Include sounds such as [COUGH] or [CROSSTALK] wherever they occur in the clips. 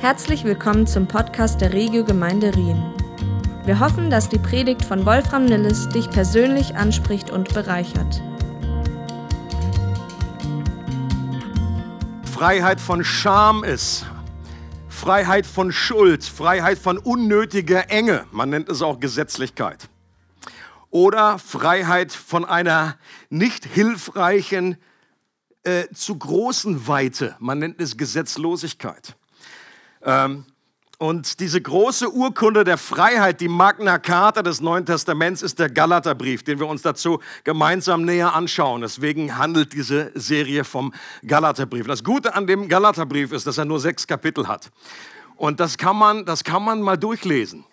Herzlich willkommen zum Podcast der Regio Gemeinde Rien. Wir hoffen, dass die Predigt von Wolfram Nilles dich persönlich anspricht und bereichert. Freiheit von Scham ist, Freiheit von Schuld, Freiheit von unnötiger Enge, man nennt es auch Gesetzlichkeit. Oder Freiheit von einer nicht hilfreichen äh, zu großen Weite, man nennt es Gesetzlosigkeit. Ähm, und diese große Urkunde der Freiheit, die Magna Carta des Neuen Testaments, ist der Galaterbrief, den wir uns dazu gemeinsam näher anschauen. Deswegen handelt diese Serie vom Galaterbrief. Das Gute an dem Galaterbrief ist, dass er nur sechs Kapitel hat. Und das kann man, das kann man mal durchlesen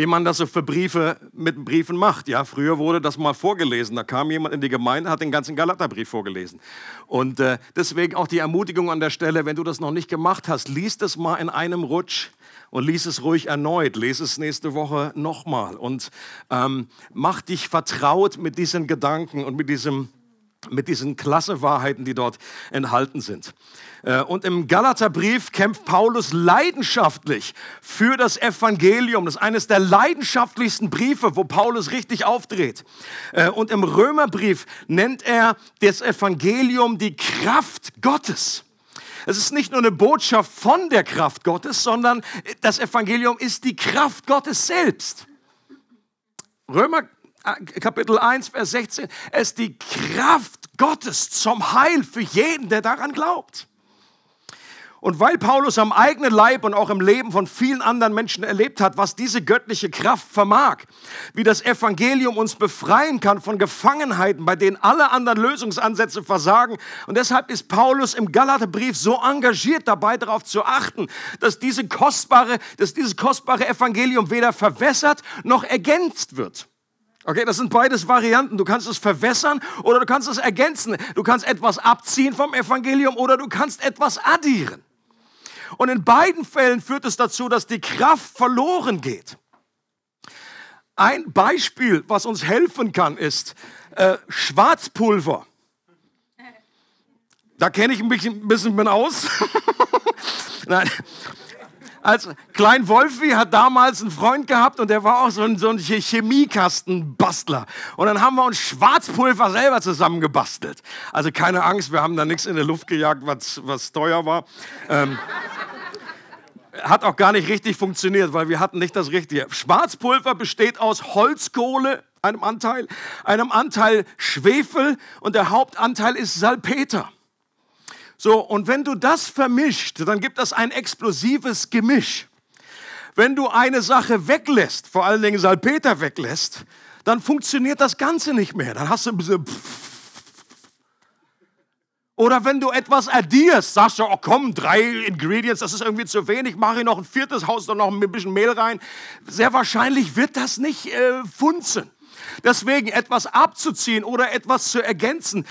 wie man das so für Briefe mit Briefen macht. Ja, früher wurde das mal vorgelesen. Da kam jemand in die Gemeinde, hat den ganzen Galaterbrief vorgelesen. Und äh, deswegen auch die Ermutigung an der Stelle, wenn du das noch nicht gemacht hast, liest es mal in einem Rutsch und lies es ruhig erneut. Lies es nächste Woche nochmal und ähm, mach dich vertraut mit diesen Gedanken und mit diesem mit diesen klasse Wahrheiten, die dort enthalten sind. Äh, und im Galaterbrief kämpft Paulus leidenschaftlich für das Evangelium. Das ist eines der leidenschaftlichsten Briefe, wo Paulus richtig aufdreht. Äh, und im Römerbrief nennt er das Evangelium die Kraft Gottes. Es ist nicht nur eine Botschaft von der Kraft Gottes, sondern das Evangelium ist die Kraft Gottes selbst. Römer Kapitel 1, Vers 16, es ist die Kraft Gottes zum Heil für jeden, der daran glaubt. Und weil Paulus am eigenen Leib und auch im Leben von vielen anderen Menschen erlebt hat, was diese göttliche Kraft vermag, wie das Evangelium uns befreien kann von Gefangenheiten, bei denen alle anderen Lösungsansätze versagen. Und deshalb ist Paulus im Galaterbrief so engagiert dabei, darauf zu achten, dass, diese kostbare, dass dieses kostbare Evangelium weder verwässert noch ergänzt wird. Okay, das sind beides Varianten. Du kannst es verwässern oder du kannst es ergänzen. Du kannst etwas abziehen vom Evangelium oder du kannst etwas addieren. Und in beiden Fällen führt es dazu, dass die Kraft verloren geht. Ein Beispiel, was uns helfen kann, ist äh, Schwarzpulver. Da kenne ich mich ein bisschen aus. [LAUGHS] Nein, als Klein Wolfi hat damals einen Freund gehabt und der war auch so ein, so ein Chemiekastenbastler. Und dann haben wir uns Schwarzpulver selber zusammengebastelt. Also keine Angst, wir haben da nichts in der Luft gejagt, was, was teuer war. Ähm, hat auch gar nicht richtig funktioniert, weil wir hatten nicht das Richtige. Schwarzpulver besteht aus Holzkohle, einem Anteil, einem Anteil Schwefel und der Hauptanteil ist Salpeter. So, und wenn du das vermischt, dann gibt es ein explosives Gemisch. Wenn du eine Sache weglässt, vor allen Dingen Salpeter weglässt, dann funktioniert das Ganze nicht mehr. Dann hast du ein bisschen. [LAUGHS] Oder wenn du etwas addierst, sagst du, oh komm, drei Ingredients, das ist irgendwie zu wenig, mache ich noch ein viertes Haus, dann noch ein bisschen Mehl rein. Sehr wahrscheinlich wird das nicht äh, funzen. Deswegen etwas abzuziehen oder etwas zu ergänzen,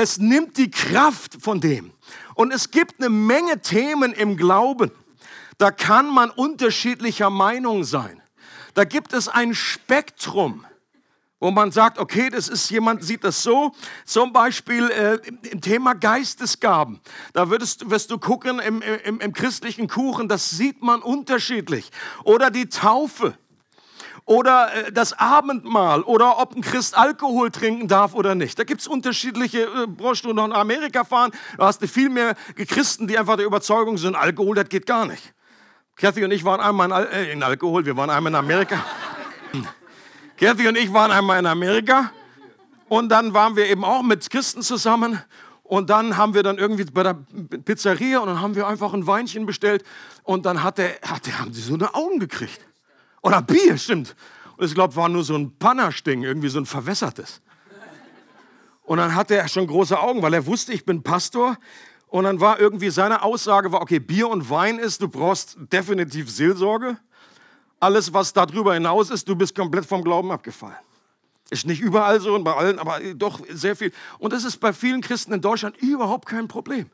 es nimmt die Kraft von dem. Und es gibt eine Menge Themen im Glauben. Da kann man unterschiedlicher Meinung sein. Da gibt es ein Spektrum, wo man sagt, okay, das ist jemand sieht das so. Zum Beispiel äh, im Thema Geistesgaben. Da würdest, wirst du gucken im, im, im christlichen Kuchen, das sieht man unterschiedlich. Oder die Taufe oder äh, das Abendmahl oder ob ein Christ Alkohol trinken darf oder nicht. Da gibt es unterschiedliche äh, Brauchst du noch in Amerika fahren, da hast du viel mehr Christen, die einfach der Überzeugung sind, Alkohol, das geht gar nicht. Kathy und ich waren einmal in, Al äh, in Alkohol, wir waren einmal in Amerika. [LAUGHS] Kathy und ich waren einmal in Amerika und dann waren wir eben auch mit Christen zusammen und dann haben wir dann irgendwie bei der Pizzeria und dann haben wir einfach ein Weinchen bestellt und dann hat der, hat der, haben sie so eine Augen gekriegt. Oder Bier, stimmt. Und ich glaube, war nur so ein Pannersting, irgendwie so ein verwässertes. Und dann hatte er schon große Augen, weil er wusste, ich bin Pastor. Und dann war irgendwie seine Aussage, war, okay, Bier und Wein ist, du brauchst definitiv Seelsorge. Alles, was darüber hinaus ist, du bist komplett vom Glauben abgefallen. Ist nicht überall so und bei allen, aber doch sehr viel. Und das ist bei vielen Christen in Deutschland überhaupt kein Problem.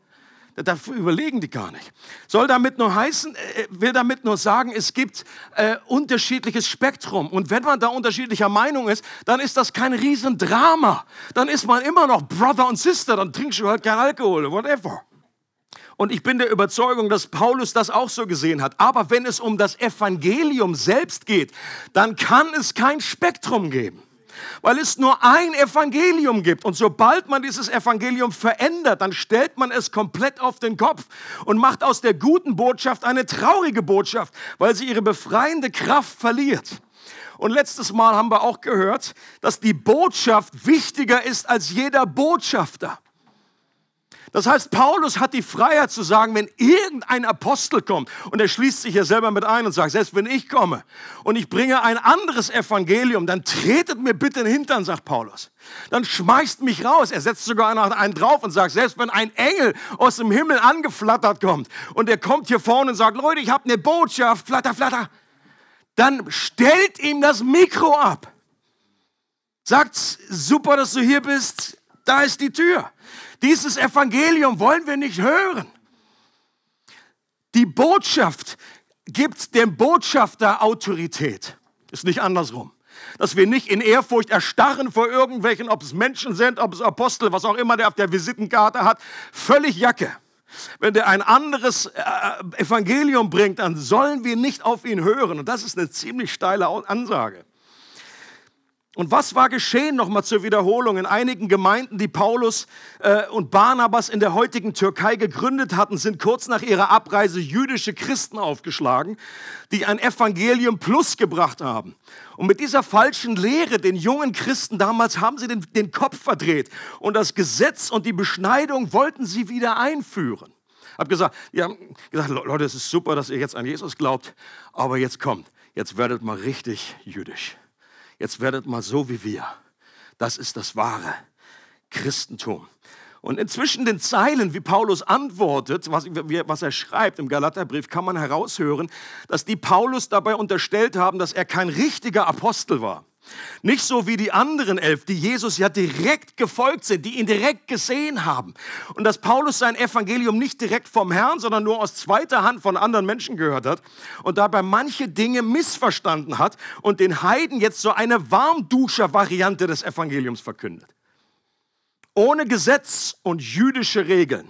Dafür überlegen die gar nicht. Soll damit nur heißen, äh, will damit nur sagen, es gibt äh, unterschiedliches Spektrum. Und wenn man da unterschiedlicher Meinung ist, dann ist das kein Riesendrama. Dann ist man immer noch Brother und Sister, dann trinkst du halt kein Alkohol, whatever. Und ich bin der Überzeugung, dass Paulus das auch so gesehen hat. Aber wenn es um das Evangelium selbst geht, dann kann es kein Spektrum geben. Weil es nur ein Evangelium gibt. Und sobald man dieses Evangelium verändert, dann stellt man es komplett auf den Kopf und macht aus der guten Botschaft eine traurige Botschaft, weil sie ihre befreiende Kraft verliert. Und letztes Mal haben wir auch gehört, dass die Botschaft wichtiger ist als jeder Botschafter. Das heißt, Paulus hat die Freiheit zu sagen, wenn irgendein Apostel kommt, und er schließt sich ja selber mit ein und sagt, selbst wenn ich komme und ich bringe ein anderes Evangelium, dann tretet mir bitte den Hintern, sagt Paulus. Dann schmeißt mich raus. Er setzt sogar einen drauf und sagt, selbst wenn ein Engel aus dem Himmel angeflattert kommt und er kommt hier vorne und sagt, Leute, ich habe eine Botschaft, flatter, flatter, dann stellt ihm das Mikro ab. Sagt, super, dass du hier bist, da ist die Tür. Dieses Evangelium wollen wir nicht hören. Die Botschaft gibt dem Botschafter Autorität. Ist nicht andersrum. Dass wir nicht in Ehrfurcht erstarren vor irgendwelchen, ob es Menschen sind, ob es Apostel, was auch immer der auf der Visitenkarte hat. Völlig Jacke. Wenn der ein anderes äh, Evangelium bringt, dann sollen wir nicht auf ihn hören. Und das ist eine ziemlich steile Ansage. Und was war geschehen, nochmal zur Wiederholung, in einigen Gemeinden, die Paulus äh, und Barnabas in der heutigen Türkei gegründet hatten, sind kurz nach ihrer Abreise jüdische Christen aufgeschlagen, die ein Evangelium Plus gebracht haben. Und mit dieser falschen Lehre, den jungen Christen damals, haben sie den, den Kopf verdreht. Und das Gesetz und die Beschneidung wollten sie wieder einführen. Habe gesagt, haben gesagt, Leute, es ist super, dass ihr jetzt an Jesus glaubt, aber jetzt kommt, jetzt werdet mal richtig jüdisch jetzt werdet mal so wie wir. Das ist das wahre Christentum. Und inzwischen den Zeilen, wie Paulus antwortet, was, was, er schreibt im Galaterbrief, kann man heraushören, dass die Paulus dabei unterstellt haben, dass er kein richtiger Apostel war. Nicht so wie die anderen elf, die Jesus ja direkt gefolgt sind, die ihn direkt gesehen haben. Und dass Paulus sein Evangelium nicht direkt vom Herrn, sondern nur aus zweiter Hand von anderen Menschen gehört hat und dabei manche Dinge missverstanden hat und den Heiden jetzt so eine Warmduscher-Variante des Evangeliums verkündet. Ohne Gesetz und jüdische Regeln.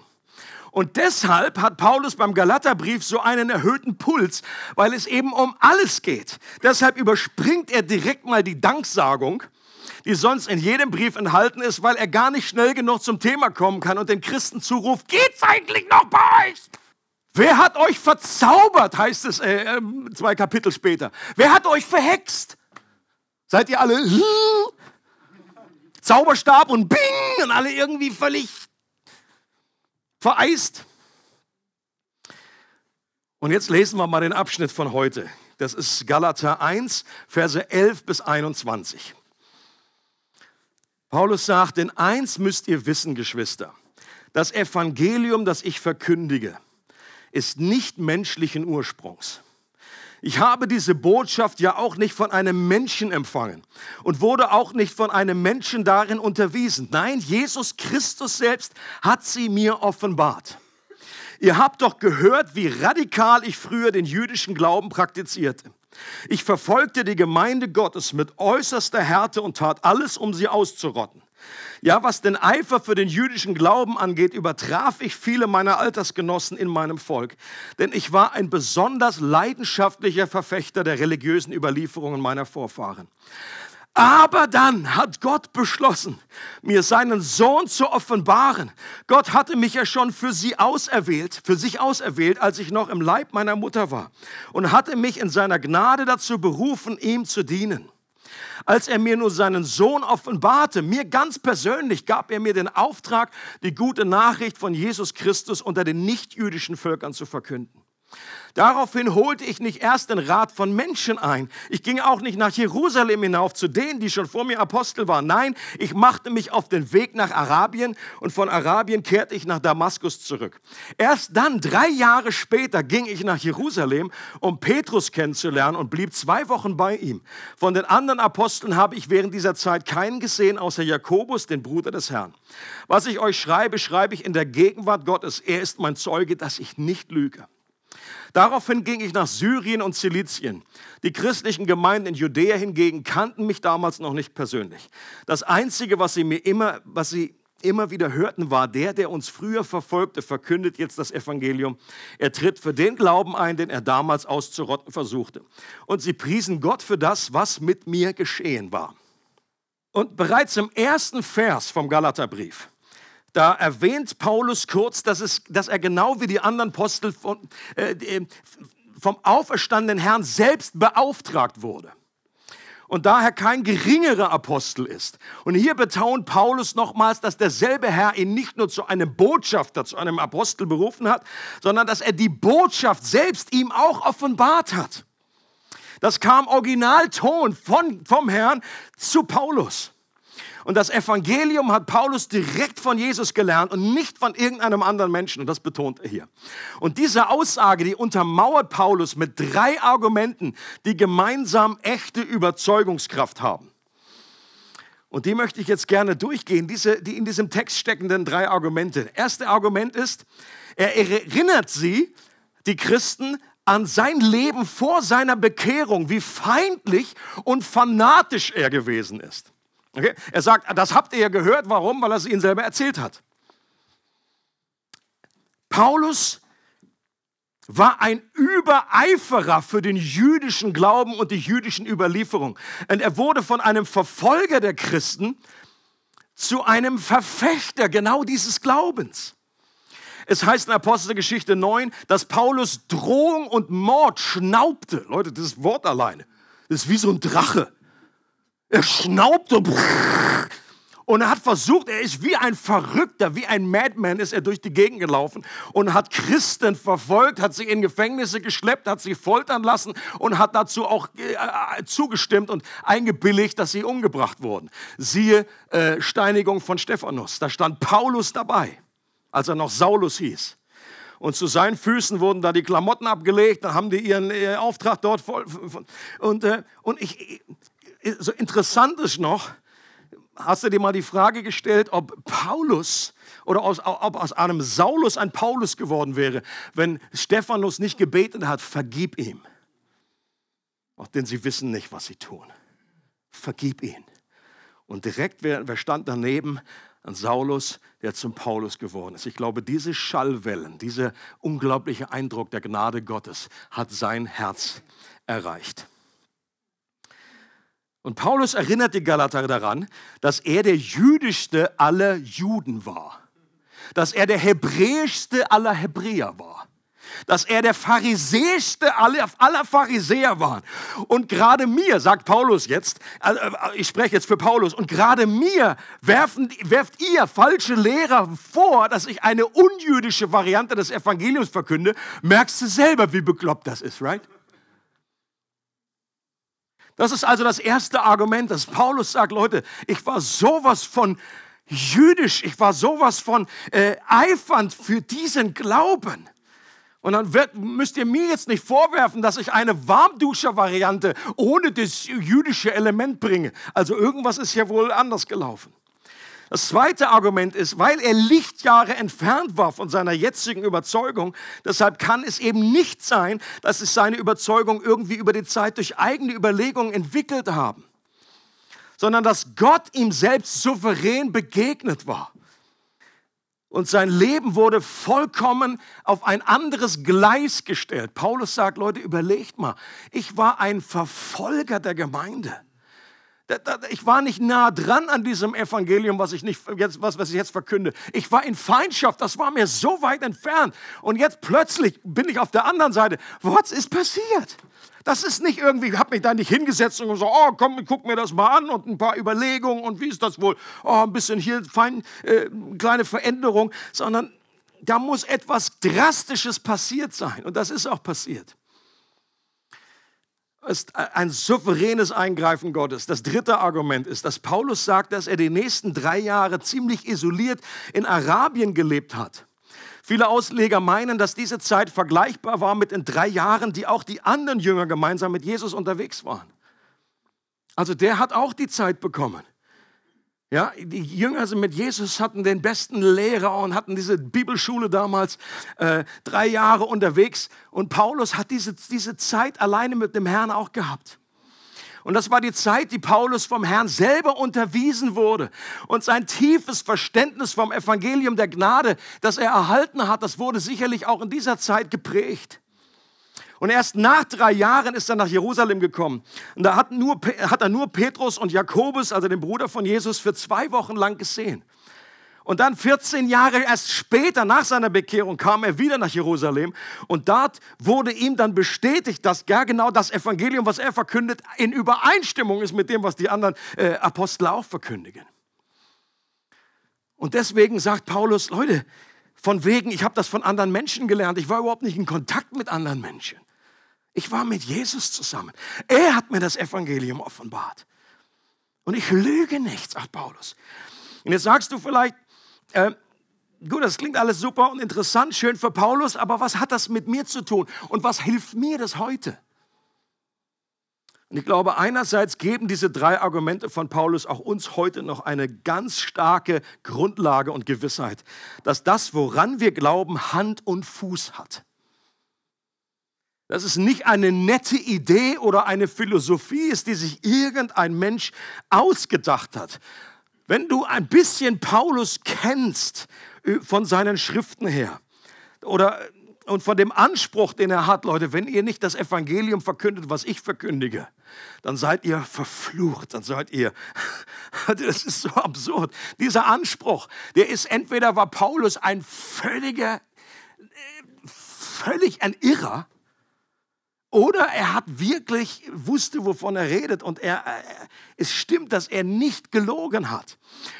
Und deshalb hat Paulus beim Galaterbrief so einen erhöhten Puls, weil es eben um alles geht. Deshalb überspringt er direkt mal die Danksagung, die sonst in jedem Brief enthalten ist, weil er gar nicht schnell genug zum Thema kommen kann und den Christen zuruft, geht's eigentlich noch bei euch? Wer hat euch verzaubert, heißt es äh, ähm, zwei Kapitel später. Wer hat euch verhext? Seid ihr alle [LAUGHS] Zauberstab und Bing und alle irgendwie völlig vereist. Und jetzt lesen wir mal den Abschnitt von heute. Das ist Galater 1, Verse 11 bis 21. Paulus sagt, denn eins müsst ihr wissen, Geschwister, das Evangelium, das ich verkündige, ist nicht menschlichen Ursprungs. Ich habe diese Botschaft ja auch nicht von einem Menschen empfangen und wurde auch nicht von einem Menschen darin unterwiesen. Nein, Jesus Christus selbst hat sie mir offenbart. Ihr habt doch gehört, wie radikal ich früher den jüdischen Glauben praktizierte. Ich verfolgte die Gemeinde Gottes mit äußerster Härte und tat alles, um sie auszurotten. Ja, was den Eifer für den jüdischen Glauben angeht, übertraf ich viele meiner Altersgenossen in meinem Volk. Denn ich war ein besonders leidenschaftlicher Verfechter der religiösen Überlieferungen meiner Vorfahren. Aber dann hat Gott beschlossen, mir seinen Sohn zu offenbaren. Gott hatte mich ja schon für sie auserwählt, für sich auserwählt, als ich noch im Leib meiner Mutter war und hatte mich in seiner Gnade dazu berufen, ihm zu dienen. Als er mir nur seinen Sohn offenbarte, mir ganz persönlich gab er mir den Auftrag, die gute Nachricht von Jesus Christus unter den nichtjüdischen Völkern zu verkünden. Daraufhin holte ich nicht erst den Rat von Menschen ein. Ich ging auch nicht nach Jerusalem hinauf zu denen, die schon vor mir Apostel waren. Nein, ich machte mich auf den Weg nach Arabien und von Arabien kehrte ich nach Damaskus zurück. Erst dann, drei Jahre später, ging ich nach Jerusalem, um Petrus kennenzulernen und blieb zwei Wochen bei ihm. Von den anderen Aposteln habe ich während dieser Zeit keinen gesehen, außer Jakobus, den Bruder des Herrn. Was ich euch schreibe, schreibe ich in der Gegenwart Gottes. Er ist mein Zeuge, dass ich nicht lüge. Daraufhin ging ich nach Syrien und Zilizien. Die christlichen Gemeinden in Judäa hingegen kannten mich damals noch nicht persönlich. Das Einzige, was sie mir immer, was sie immer wieder hörten, war der, der uns früher verfolgte, verkündet jetzt das Evangelium. Er tritt für den Glauben ein, den er damals auszurotten versuchte. Und sie priesen Gott für das, was mit mir geschehen war. Und bereits im ersten Vers vom Galaterbrief, da erwähnt Paulus kurz, dass, es, dass er genau wie die anderen Apostel von, äh, vom auferstandenen Herrn selbst beauftragt wurde und daher kein geringerer Apostel ist. Und hier betont Paulus nochmals, dass derselbe Herr ihn nicht nur zu einem Botschafter, zu einem Apostel berufen hat, sondern dass er die Botschaft selbst ihm auch offenbart hat. Das kam Originalton von, vom Herrn zu Paulus. Und das Evangelium hat Paulus direkt von Jesus gelernt und nicht von irgendeinem anderen Menschen. Und das betont er hier. Und diese Aussage, die untermauert Paulus mit drei Argumenten, die gemeinsam echte Überzeugungskraft haben. Und die möchte ich jetzt gerne durchgehen, diese, die in diesem Text steckenden drei Argumente. Erste Argument ist, er erinnert sie, die Christen, an sein Leben vor seiner Bekehrung, wie feindlich und fanatisch er gewesen ist. Okay? Er sagt, das habt ihr ja gehört. Warum? Weil er es ihnen selber erzählt hat. Paulus war ein Übereiferer für den jüdischen Glauben und die jüdischen Überlieferungen. Und er wurde von einem Verfolger der Christen zu einem Verfechter genau dieses Glaubens. Es heißt in Apostelgeschichte 9, dass Paulus Drohung und Mord schnaubte. Leute, das Wort alleine. Das ist wie so ein Drache. Er schnaubte und er hat versucht, er ist wie ein Verrückter, wie ein Madman ist er durch die Gegend gelaufen und hat Christen verfolgt, hat sie in Gefängnisse geschleppt, hat sie foltern lassen und hat dazu auch äh, zugestimmt und eingebilligt, dass sie umgebracht wurden. Siehe äh, Steinigung von Stephanus. Da stand Paulus dabei, als er noch Saulus hieß. Und zu seinen Füßen wurden da die Klamotten abgelegt, dann haben die ihren äh, Auftrag dort voll. Und, äh, und ich, so interessant ist noch, hast du dir mal die Frage gestellt, ob Paulus oder aus, ob aus einem Saulus ein Paulus geworden wäre, wenn Stephanus nicht gebeten hat, vergib ihm. Auch denn sie wissen nicht, was sie tun. Vergib ihn. Und direkt, wer, wer stand daneben? Ein Saulus, der zum Paulus geworden ist. Ich glaube, diese Schallwellen, dieser unglaubliche Eindruck der Gnade Gottes hat sein Herz erreicht. Und Paulus erinnert die Galater daran, dass er der jüdischste aller Juden war. Dass er der hebräischste aller Hebräer war. Dass er der pharisäischste aller, Pharisäer war. Und gerade mir, sagt Paulus jetzt, äh, äh, ich spreche jetzt für Paulus, und gerade mir werfen, werft ihr falsche Lehrer vor, dass ich eine unjüdische Variante des Evangeliums verkünde. Merkst du selber, wie bekloppt das ist, right? Das ist also das erste Argument, dass Paulus sagt, Leute, ich war sowas von jüdisch, ich war sowas von äh, eifernd für diesen Glauben. Und dann wird, müsst ihr mir jetzt nicht vorwerfen, dass ich eine Warmduscher-Variante ohne das jüdische Element bringe. Also irgendwas ist ja wohl anders gelaufen. Das zweite Argument ist, weil er Lichtjahre entfernt war von seiner jetzigen Überzeugung, deshalb kann es eben nicht sein, dass es seine Überzeugung irgendwie über die Zeit durch eigene Überlegungen entwickelt haben, sondern dass Gott ihm selbst souverän begegnet war. Und sein Leben wurde vollkommen auf ein anderes Gleis gestellt. Paulus sagt, Leute, überlegt mal, ich war ein Verfolger der Gemeinde. Ich war nicht nah dran an diesem Evangelium, was ich, nicht, jetzt, was, was ich jetzt verkünde. Ich war in Feindschaft, das war mir so weit entfernt. Und jetzt plötzlich bin ich auf der anderen Seite. Was ist passiert? Das ist nicht irgendwie, ich habe mich da nicht hingesetzt und gesagt, oh komm, guck mir das mal an und ein paar Überlegungen und wie ist das wohl? Oh, ein bisschen hier, fein, äh, kleine Veränderung, sondern da muss etwas Drastisches passiert sein. Und das ist auch passiert ist ein souveränes Eingreifen Gottes. Das dritte Argument ist, dass Paulus sagt, dass er die nächsten drei Jahre ziemlich isoliert in Arabien gelebt hat. Viele Ausleger meinen, dass diese Zeit vergleichbar war mit den drei Jahren, die auch die anderen Jünger gemeinsam mit Jesus unterwegs waren. Also der hat auch die Zeit bekommen. Ja, die Jünger sind mit Jesus, hatten den besten Lehrer und hatten diese Bibelschule damals äh, drei Jahre unterwegs. Und Paulus hat diese, diese Zeit alleine mit dem Herrn auch gehabt. Und das war die Zeit, die Paulus vom Herrn selber unterwiesen wurde. Und sein tiefes Verständnis vom Evangelium der Gnade, das er erhalten hat, das wurde sicherlich auch in dieser Zeit geprägt. Und erst nach drei Jahren ist er nach Jerusalem gekommen. Und da hat, nur, hat er nur Petrus und Jakobus, also den Bruder von Jesus, für zwei Wochen lang gesehen. Und dann 14 Jahre erst später, nach seiner Bekehrung, kam er wieder nach Jerusalem. Und dort wurde ihm dann bestätigt, dass gar genau das Evangelium, was er verkündet, in Übereinstimmung ist mit dem, was die anderen äh, Apostel auch verkündigen. Und deswegen sagt Paulus, Leute, von wegen, ich habe das von anderen Menschen gelernt. Ich war überhaupt nicht in Kontakt mit anderen Menschen. Ich war mit Jesus zusammen. Er hat mir das Evangelium offenbart. Und ich lüge nicht, sagt Paulus. Und jetzt sagst du vielleicht, äh, gut, das klingt alles super und interessant, schön für Paulus, aber was hat das mit mir zu tun? Und was hilft mir das heute? Und ich glaube, einerseits geben diese drei Argumente von Paulus auch uns heute noch eine ganz starke Grundlage und Gewissheit, dass das, woran wir glauben, Hand und Fuß hat. Dass es nicht eine nette Idee oder eine Philosophie ist, die sich irgendein Mensch ausgedacht hat, wenn du ein bisschen Paulus kennst äh, von seinen Schriften her oder und von dem Anspruch, den er hat, Leute, wenn ihr nicht das Evangelium verkündet, was ich verkündige, dann seid ihr verflucht, dann seid ihr, [LAUGHS] das ist so absurd. Dieser Anspruch, der ist entweder war Paulus ein völliger, äh, völlig ein Irrer, oder er hat wirklich, wusste, wovon er redet und er, äh, es stimmt, dass er nicht gelogen hat.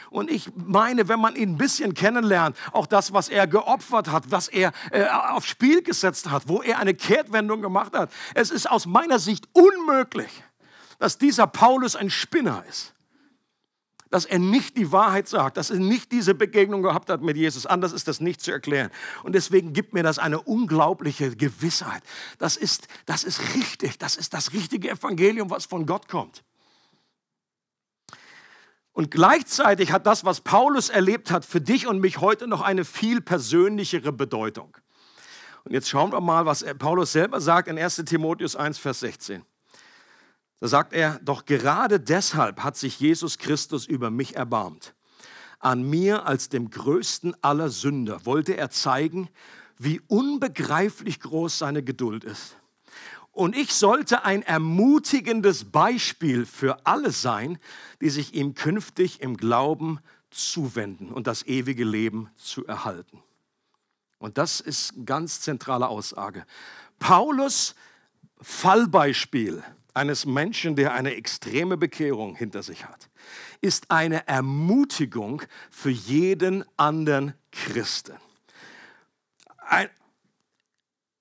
Und ich meine, wenn man ihn ein bisschen kennenlernt, auch das, was er geopfert hat, was er äh, aufs Spiel gesetzt hat, wo er eine Kehrtwendung gemacht hat, es ist aus meiner Sicht unmöglich, dass dieser Paulus ein Spinner ist dass er nicht die Wahrheit sagt, dass er nicht diese Begegnung gehabt hat mit Jesus. Anders ist das nicht zu erklären. Und deswegen gibt mir das eine unglaubliche Gewissheit. Das ist, das ist richtig. Das ist das richtige Evangelium, was von Gott kommt. Und gleichzeitig hat das, was Paulus erlebt hat, für dich und mich heute noch eine viel persönlichere Bedeutung. Und jetzt schauen wir mal, was Paulus selber sagt in 1 Timotheus 1, Vers 16. Da sagt er, doch gerade deshalb hat sich Jesus Christus über mich erbarmt. An mir als dem größten aller Sünder wollte er zeigen, wie unbegreiflich groß seine Geduld ist. Und ich sollte ein ermutigendes Beispiel für alle sein, die sich ihm künftig im Glauben zuwenden und das ewige Leben zu erhalten. Und das ist eine ganz zentrale Aussage. Paulus Fallbeispiel eines Menschen, der eine extreme Bekehrung hinter sich hat, ist eine Ermutigung für jeden anderen Christen. Ein,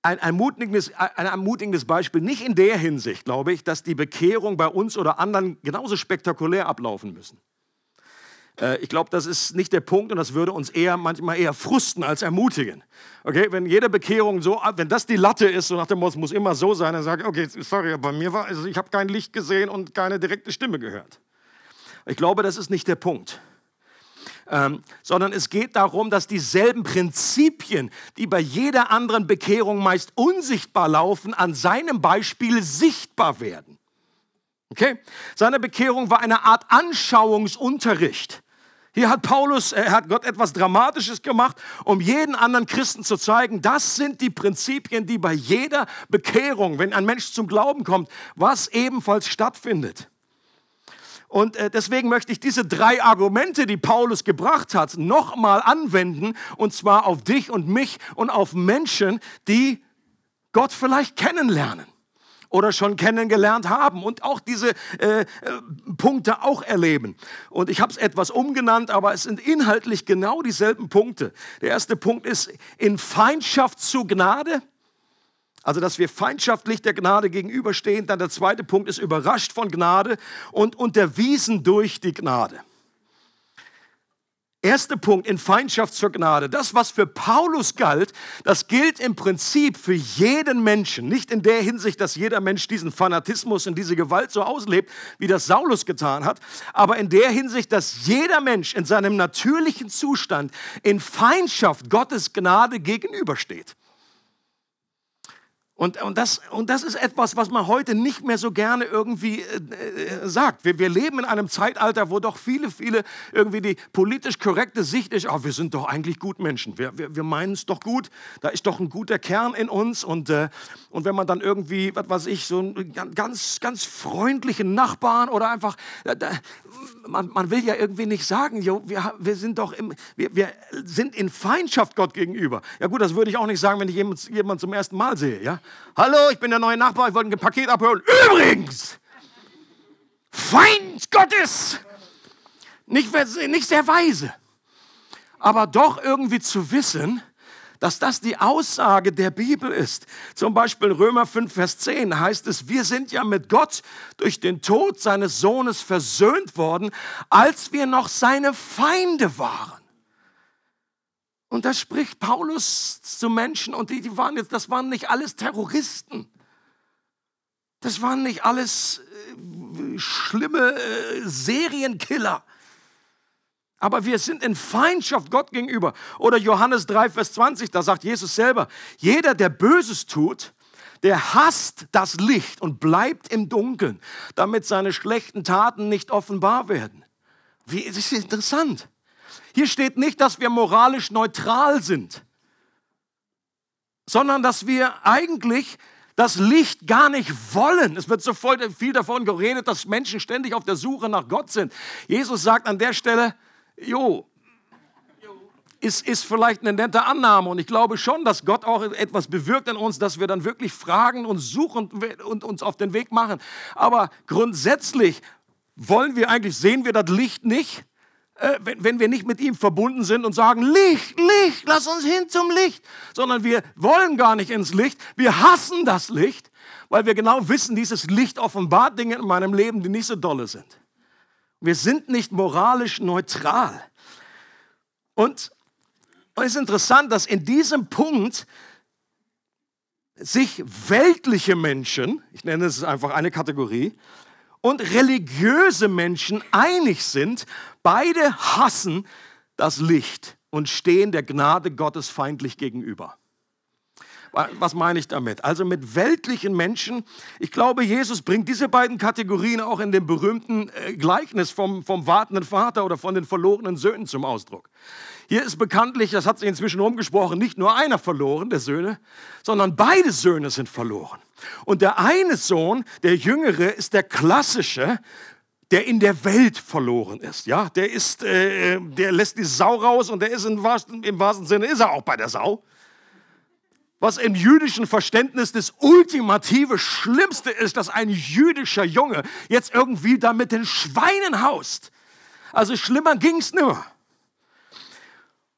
ein ermutigendes, ein ermutigendes Beispiel, nicht in der Hinsicht, glaube ich, dass die Bekehrung bei uns oder anderen genauso spektakulär ablaufen müssen. Äh, ich glaube, das ist nicht der Punkt und das würde uns eher manchmal eher frusten als ermutigen. Okay, wenn jede Bekehrung so, wenn das die Latte ist, so nach dem Motto, muss immer so sein, dann sage ich, okay, sorry, bei mir war, also ich habe kein Licht gesehen und keine direkte Stimme gehört. Ich glaube, das ist nicht der Punkt. Ähm, sondern es geht darum, dass dieselben Prinzipien, die bei jeder anderen Bekehrung meist unsichtbar laufen, an seinem Beispiel sichtbar werden. Okay? Seine Bekehrung war eine Art Anschauungsunterricht. Hier hat Paulus, er hat Gott etwas Dramatisches gemacht, um jeden anderen Christen zu zeigen, das sind die Prinzipien, die bei jeder Bekehrung, wenn ein Mensch zum Glauben kommt, was ebenfalls stattfindet. Und äh, deswegen möchte ich diese drei Argumente, die Paulus gebracht hat, nochmal anwenden, und zwar auf dich und mich und auf Menschen, die Gott vielleicht kennenlernen oder schon kennengelernt haben und auch diese äh, äh, Punkte auch erleben. Und ich habe es etwas umgenannt, aber es sind inhaltlich genau dieselben Punkte. Der erste Punkt ist in Feindschaft zu Gnade. Also, dass wir feindschaftlich der Gnade gegenüberstehen. Dann der zweite Punkt ist überrascht von Gnade und unterwiesen durch die Gnade. Erster Punkt in Feindschaft zur Gnade. Das, was für Paulus galt, das gilt im Prinzip für jeden Menschen. Nicht in der Hinsicht, dass jeder Mensch diesen Fanatismus und diese Gewalt so auslebt, wie das Saulus getan hat, aber in der Hinsicht, dass jeder Mensch in seinem natürlichen Zustand in Feindschaft Gottes Gnade gegenübersteht. Und, und, das, und das ist etwas, was man heute nicht mehr so gerne irgendwie äh, äh, sagt. Wir, wir leben in einem Zeitalter, wo doch viele, viele irgendwie die politisch korrekte Sicht ist, oh, wir sind doch eigentlich gut Menschen. Wir, wir, wir meinen es doch gut. Da ist doch ein guter Kern in uns. Und, äh, und wenn man dann irgendwie, was weiß ich, so einen ganz, ganz freundlichen Nachbarn oder einfach, äh, man, man will ja irgendwie nicht sagen, jo, wir, wir sind doch im, wir, wir sind in Feindschaft Gott gegenüber. Ja gut, das würde ich auch nicht sagen, wenn ich jemanden jemand zum ersten Mal sehe. Ja? Hallo, ich bin der neue Nachbar, ich wollte ein Paket abholen. Übrigens, Feind Gottes. Nicht, nicht sehr weise, aber doch irgendwie zu wissen, dass das die Aussage der Bibel ist. Zum Beispiel Römer 5, Vers 10 heißt es, wir sind ja mit Gott durch den Tod seines Sohnes versöhnt worden, als wir noch seine Feinde waren. Und das spricht Paulus zu Menschen und die, die waren jetzt, das waren nicht alles Terroristen. Das waren nicht alles äh, schlimme äh, Serienkiller. Aber wir sind in Feindschaft Gott gegenüber. Oder Johannes 3, Vers 20, da sagt Jesus selber, jeder, der Böses tut, der hasst das Licht und bleibt im Dunkeln, damit seine schlechten Taten nicht offenbar werden. Wie, das ist interessant. Hier steht nicht, dass wir moralisch neutral sind, sondern dass wir eigentlich das Licht gar nicht wollen. Es wird so viel davon geredet, dass Menschen ständig auf der Suche nach Gott sind. Jesus sagt an der Stelle, jo, ist, ist vielleicht eine nette Annahme und ich glaube schon, dass Gott auch etwas bewirkt in uns, dass wir dann wirklich fragen und suchen und uns auf den Weg machen. Aber grundsätzlich wollen wir eigentlich, sehen wir das Licht nicht? Äh, wenn, wenn wir nicht mit ihm verbunden sind und sagen, Licht, Licht, lass uns hin zum Licht, sondern wir wollen gar nicht ins Licht, wir hassen das Licht, weil wir genau wissen, dieses Licht offenbart Dinge in meinem Leben, die nicht so dolle sind. Wir sind nicht moralisch neutral. Und, es ist interessant, dass in diesem Punkt sich weltliche Menschen, ich nenne es einfach eine Kategorie, und religiöse Menschen einig sind, beide hassen das Licht und stehen der Gnade Gottes feindlich gegenüber. Was meine ich damit? Also mit weltlichen Menschen. Ich glaube, Jesus bringt diese beiden Kategorien auch in dem berühmten äh, Gleichnis vom, vom wartenden Vater oder von den verlorenen Söhnen zum Ausdruck. Hier ist bekanntlich, das hat sich inzwischen rumgesprochen, nicht nur einer verloren, der Söhne, sondern beide Söhne sind verloren. Und der eine Sohn, der jüngere, ist der klassische, der in der Welt verloren ist. Ja, der ist, äh, der lässt die Sau raus und der ist im wahrsten, im wahrsten Sinne ist er auch bei der Sau was im jüdischen Verständnis das ultimative Schlimmste ist, dass ein jüdischer Junge jetzt irgendwie da mit den Schweinen haust. Also schlimmer ging es nimmer.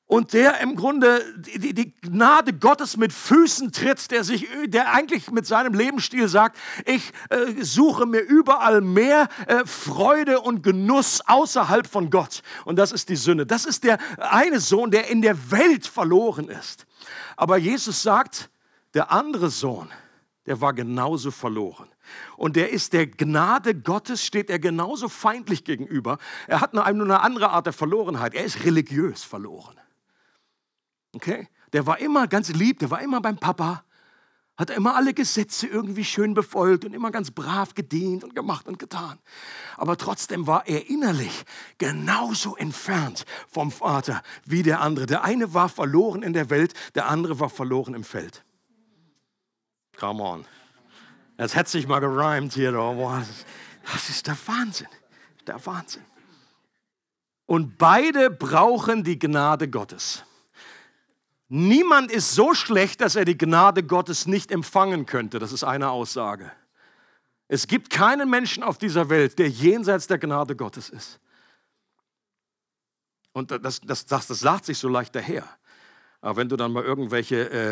Und der im Grunde die, die, Gnade Gottes mit Füßen tritt, der sich, der eigentlich mit seinem Lebensstil sagt, ich äh, suche mir überall mehr äh, Freude und Genuss außerhalb von Gott. Und das ist die Sünde. Das ist der eine Sohn, der in der Welt verloren ist. Aber Jesus sagt, der andere Sohn, der war genauso verloren. Und der ist der Gnade Gottes, steht er genauso feindlich gegenüber. Er hat nur eine andere Art der Verlorenheit. Er ist religiös verloren. Okay? Der war immer ganz lieb, der war immer beim Papa hat er immer alle Gesetze irgendwie schön befolgt und immer ganz brav gedient und gemacht und getan. Aber trotzdem war er innerlich genauso entfernt vom Vater wie der andere. Der eine war verloren in der Welt, der andere war verloren im Feld. Come on. Das hätte sich mal gerimt hier. Das ist der Wahnsinn. Der Wahnsinn. Und beide brauchen die Gnade Gottes. Niemand ist so schlecht, dass er die Gnade Gottes nicht empfangen könnte. Das ist eine Aussage. Es gibt keinen Menschen auf dieser Welt, der jenseits der Gnade Gottes ist. Und das, das, das, das sagt sich so leicht daher. Aber wenn du dann mal irgendwelche, äh,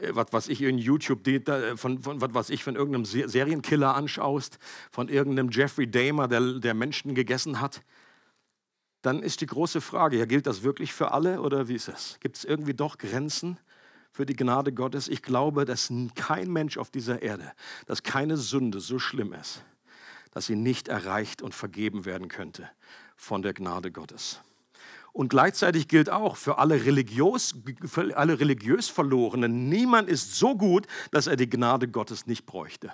äh was weiß ich, in YouTube, die, von, von, was weiß ich, von irgendeinem Serienkiller anschaust, von irgendeinem Jeffrey Dahmer, der, der Menschen gegessen hat, dann ist die große Frage, ja, gilt das wirklich für alle oder wie ist es? Gibt es irgendwie doch Grenzen für die Gnade Gottes? Ich glaube, dass kein Mensch auf dieser Erde, dass keine Sünde so schlimm ist, dass sie nicht erreicht und vergeben werden könnte von der Gnade Gottes. Und gleichzeitig gilt auch für alle, religiös, für alle religiös Verlorenen, niemand ist so gut, dass er die Gnade Gottes nicht bräuchte.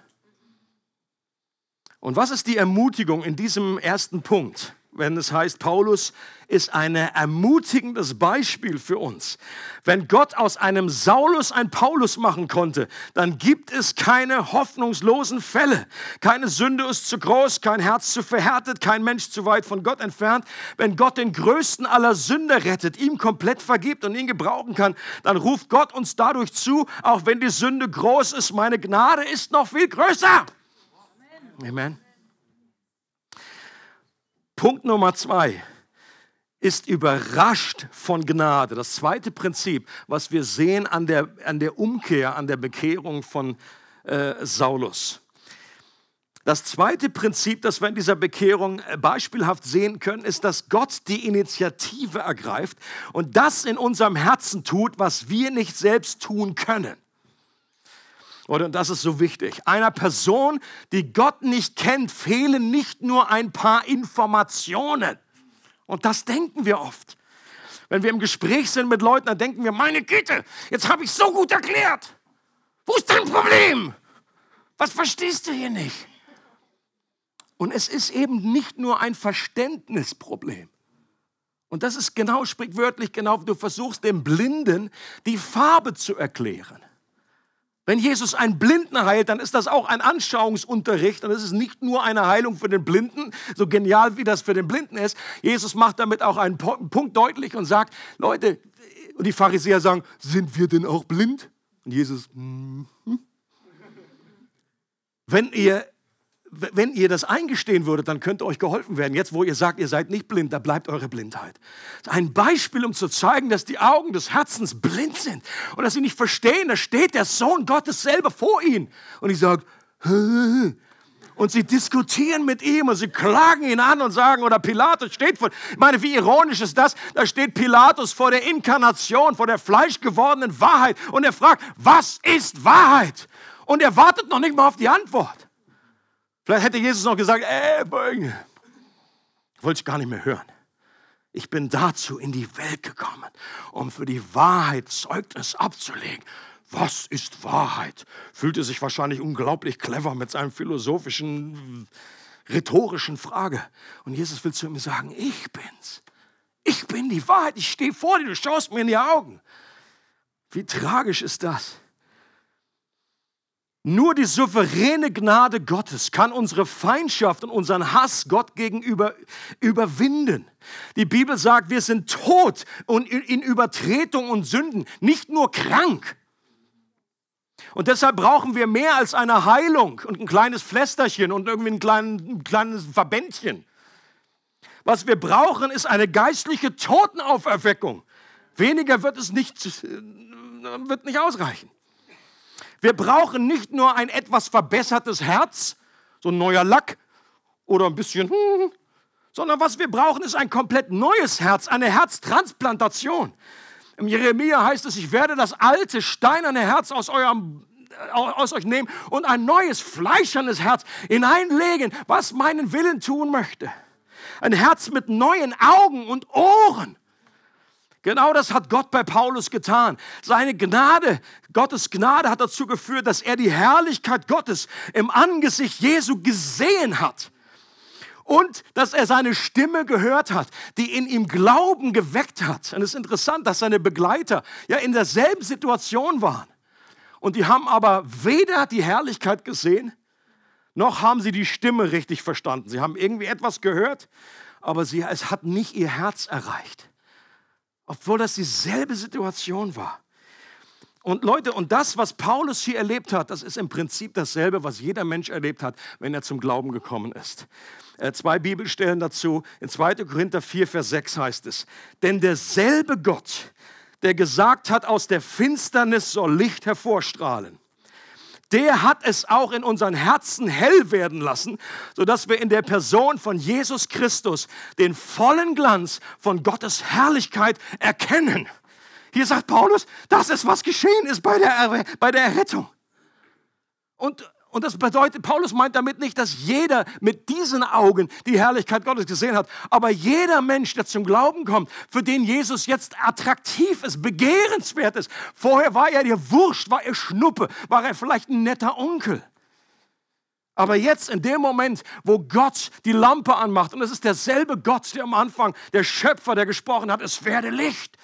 Und was ist die Ermutigung in diesem ersten Punkt? Wenn es heißt, Paulus ist ein ermutigendes Beispiel für uns. Wenn Gott aus einem Saulus ein Paulus machen konnte, dann gibt es keine hoffnungslosen Fälle. Keine Sünde ist zu groß, kein Herz zu verhärtet, kein Mensch zu weit von Gott entfernt. Wenn Gott den größten aller Sünder rettet, ihm komplett vergibt und ihn gebrauchen kann, dann ruft Gott uns dadurch zu, auch wenn die Sünde groß ist, meine Gnade ist noch viel größer. Amen. Punkt Nummer zwei ist überrascht von Gnade. Das zweite Prinzip, was wir sehen an der, an der Umkehr, an der Bekehrung von äh, Saulus. Das zweite Prinzip, das wir in dieser Bekehrung äh, beispielhaft sehen können, ist, dass Gott die Initiative ergreift und das in unserem Herzen tut, was wir nicht selbst tun können. Und das ist so wichtig. Einer Person, die Gott nicht kennt, fehlen nicht nur ein paar Informationen. Und das denken wir oft. Wenn wir im Gespräch sind mit Leuten, dann denken wir, meine Güte, jetzt habe ich so gut erklärt. Wo ist dein Problem? Was verstehst du hier nicht? Und es ist eben nicht nur ein Verständnisproblem. Und das ist genau, sprichwörtlich genau, du versuchst dem Blinden die Farbe zu erklären. Wenn Jesus einen Blinden heilt, dann ist das auch ein Anschauungsunterricht und es ist nicht nur eine Heilung für den Blinden, so genial wie das für den Blinden ist. Jesus macht damit auch einen Punkt deutlich und sagt, Leute, und die Pharisäer sagen, sind wir denn auch blind? Und Jesus, mm -hmm. wenn ihr wenn ihr das eingestehen würdet, dann könnte euch geholfen werden. Jetzt, wo ihr sagt, ihr seid nicht blind, da bleibt eure Blindheit. Ein Beispiel, um zu zeigen, dass die Augen des Herzens blind sind und dass sie nicht verstehen. Da steht der Sohn Gottes selber vor ihnen. Und ich sage, und sie diskutieren mit ihm und sie klagen ihn an und sagen, oder Pilatus steht vor, ich meine, wie ironisch ist das? Da steht Pilatus vor der Inkarnation, vor der fleischgewordenen Wahrheit und er fragt, was ist Wahrheit? Und er wartet noch nicht mal auf die Antwort. Vielleicht hätte Jesus noch gesagt, äh, beugen. Wollte ich gar nicht mehr hören. Ich bin dazu in die Welt gekommen, um für die Wahrheit Zeugnis abzulegen. Was ist Wahrheit? Fühlte sich wahrscheinlich unglaublich clever mit seinem philosophischen, rhetorischen Frage. Und Jesus will zu ihm sagen, ich bin's. Ich bin die Wahrheit. Ich stehe vor dir. Du schaust mir in die Augen. Wie tragisch ist das? Nur die souveräne Gnade Gottes kann unsere Feindschaft und unseren Hass Gott gegenüber überwinden. Die Bibel sagt, wir sind tot und in Übertretung und Sünden, nicht nur krank. Und deshalb brauchen wir mehr als eine Heilung und ein kleines Pflästerchen und irgendwie ein, klein, ein kleines Verbändchen. Was wir brauchen, ist eine geistliche Totenauferweckung. Weniger wird es nicht, wird nicht ausreichen. Wir brauchen nicht nur ein etwas verbessertes Herz, so ein neuer Lack oder ein bisschen, hm, sondern was wir brauchen, ist ein komplett neues Herz, eine Herztransplantation. Im Jeremia heißt es, ich werde das alte steinerne Herz aus eurem aus euch nehmen und ein neues fleischernes Herz hineinlegen, was meinen Willen tun möchte. Ein Herz mit neuen Augen und Ohren. Genau das hat Gott bei Paulus getan. Seine Gnade, Gottes Gnade hat dazu geführt, dass er die Herrlichkeit Gottes im Angesicht Jesu gesehen hat. Und dass er seine Stimme gehört hat, die in ihm Glauben geweckt hat. Und es ist interessant, dass seine Begleiter ja in derselben Situation waren. Und die haben aber weder die Herrlichkeit gesehen, noch haben sie die Stimme richtig verstanden. Sie haben irgendwie etwas gehört, aber sie, es hat nicht ihr Herz erreicht obwohl das dieselbe Situation war. Und Leute, und das, was Paulus hier erlebt hat, das ist im Prinzip dasselbe, was jeder Mensch erlebt hat, wenn er zum Glauben gekommen ist. Äh, zwei Bibelstellen dazu. In 2. Korinther 4, Vers 6 heißt es, denn derselbe Gott, der gesagt hat, aus der Finsternis soll Licht hervorstrahlen, der hat es auch in unseren Herzen hell werden lassen, sodass wir in der Person von Jesus Christus den vollen Glanz von Gottes Herrlichkeit erkennen. Hier sagt Paulus, das ist, was geschehen ist bei der, bei der Errettung. Und, und das bedeutet, Paulus meint damit nicht, dass jeder mit diesen Augen die Herrlichkeit Gottes gesehen hat. Aber jeder Mensch, der zum Glauben kommt, für den Jesus jetzt attraktiv ist, begehrenswert ist. Vorher war er dir Wurscht, war er Schnuppe, war er vielleicht ein netter Onkel. Aber jetzt, in dem Moment, wo Gott die Lampe anmacht, und es ist derselbe Gott, der am Anfang, der Schöpfer, der gesprochen hat, es werde Licht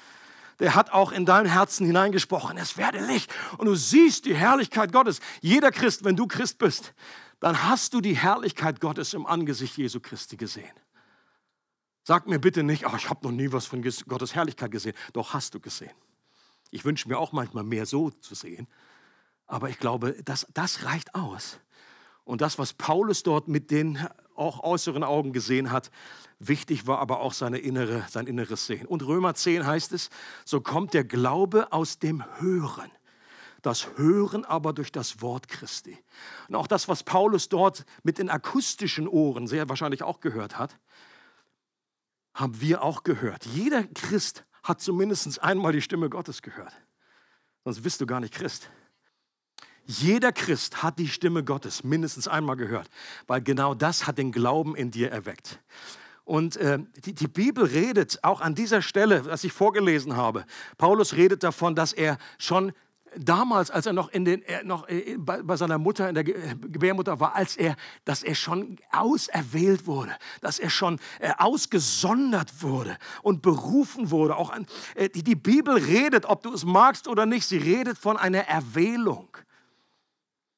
der hat auch in dein Herzen hineingesprochen. Es werde Licht. Und du siehst die Herrlichkeit Gottes. Jeder Christ, wenn du Christ bist, dann hast du die Herrlichkeit Gottes im Angesicht Jesu Christi gesehen. Sag mir bitte nicht, oh, ich habe noch nie was von Gottes Herrlichkeit gesehen. Doch hast du gesehen. Ich wünsche mir auch manchmal mehr so zu sehen. Aber ich glaube, das, das reicht aus. Und das, was Paulus dort mit den auch äußeren Augen gesehen hat, wichtig war aber auch seine innere, sein inneres Sehen. Und Römer 10 heißt es, so kommt der Glaube aus dem Hören. Das Hören aber durch das Wort Christi. Und auch das, was Paulus dort mit den akustischen Ohren sehr wahrscheinlich auch gehört hat, haben wir auch gehört. Jeder Christ hat zumindest einmal die Stimme Gottes gehört. Sonst bist du gar nicht Christ. Jeder Christ hat die Stimme Gottes mindestens einmal gehört, weil genau das hat den Glauben in dir erweckt. Und äh, die, die, Bibel redet auch an dieser Stelle, was ich vorgelesen habe. Paulus redet davon, dass er schon damals, als er noch, in den, er noch äh, bei, seiner Mutter in der Gebärmutter war, als er, dass er schon auserwählt wurde, dass er schon äh, ausgesondert wurde und berufen wurde. Auch an, äh, die, die Bibel redet, ob du es magst oder nicht, sie redet von einer Erwählung.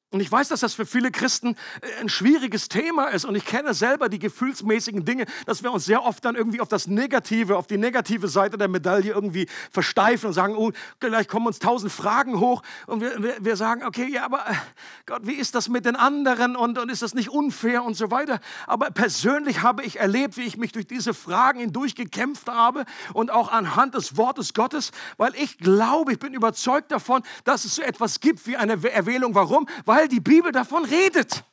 Und ich weiß, dass das für viele Christen äh, ein schwieriges Thema ist. Und ich kenne selber die gefühlsmäßigen Dinge, dass wir uns sehr oft dann irgendwie auf das Negative, auf die negative Seite der Medaille irgendwie versteifen und sagen, oh, gleich kommen uns tausend Fragen hoch. Und wir, wir, sagen, okay, ja, aber äh, Gott, wie ist das mit den anderen? Und, und ist das nicht unfair und so weiter? Aber persönlich habe ich erlebt, wie ich mich durch diese Fragen hindurch gekämpft habe und auch anhand des Wortes Gottes, weil ich glaube, ich bin überzeugt davon, dass es so etwas gibt wie eine Erwählung. Warum? Weil weil die Bibel davon redet.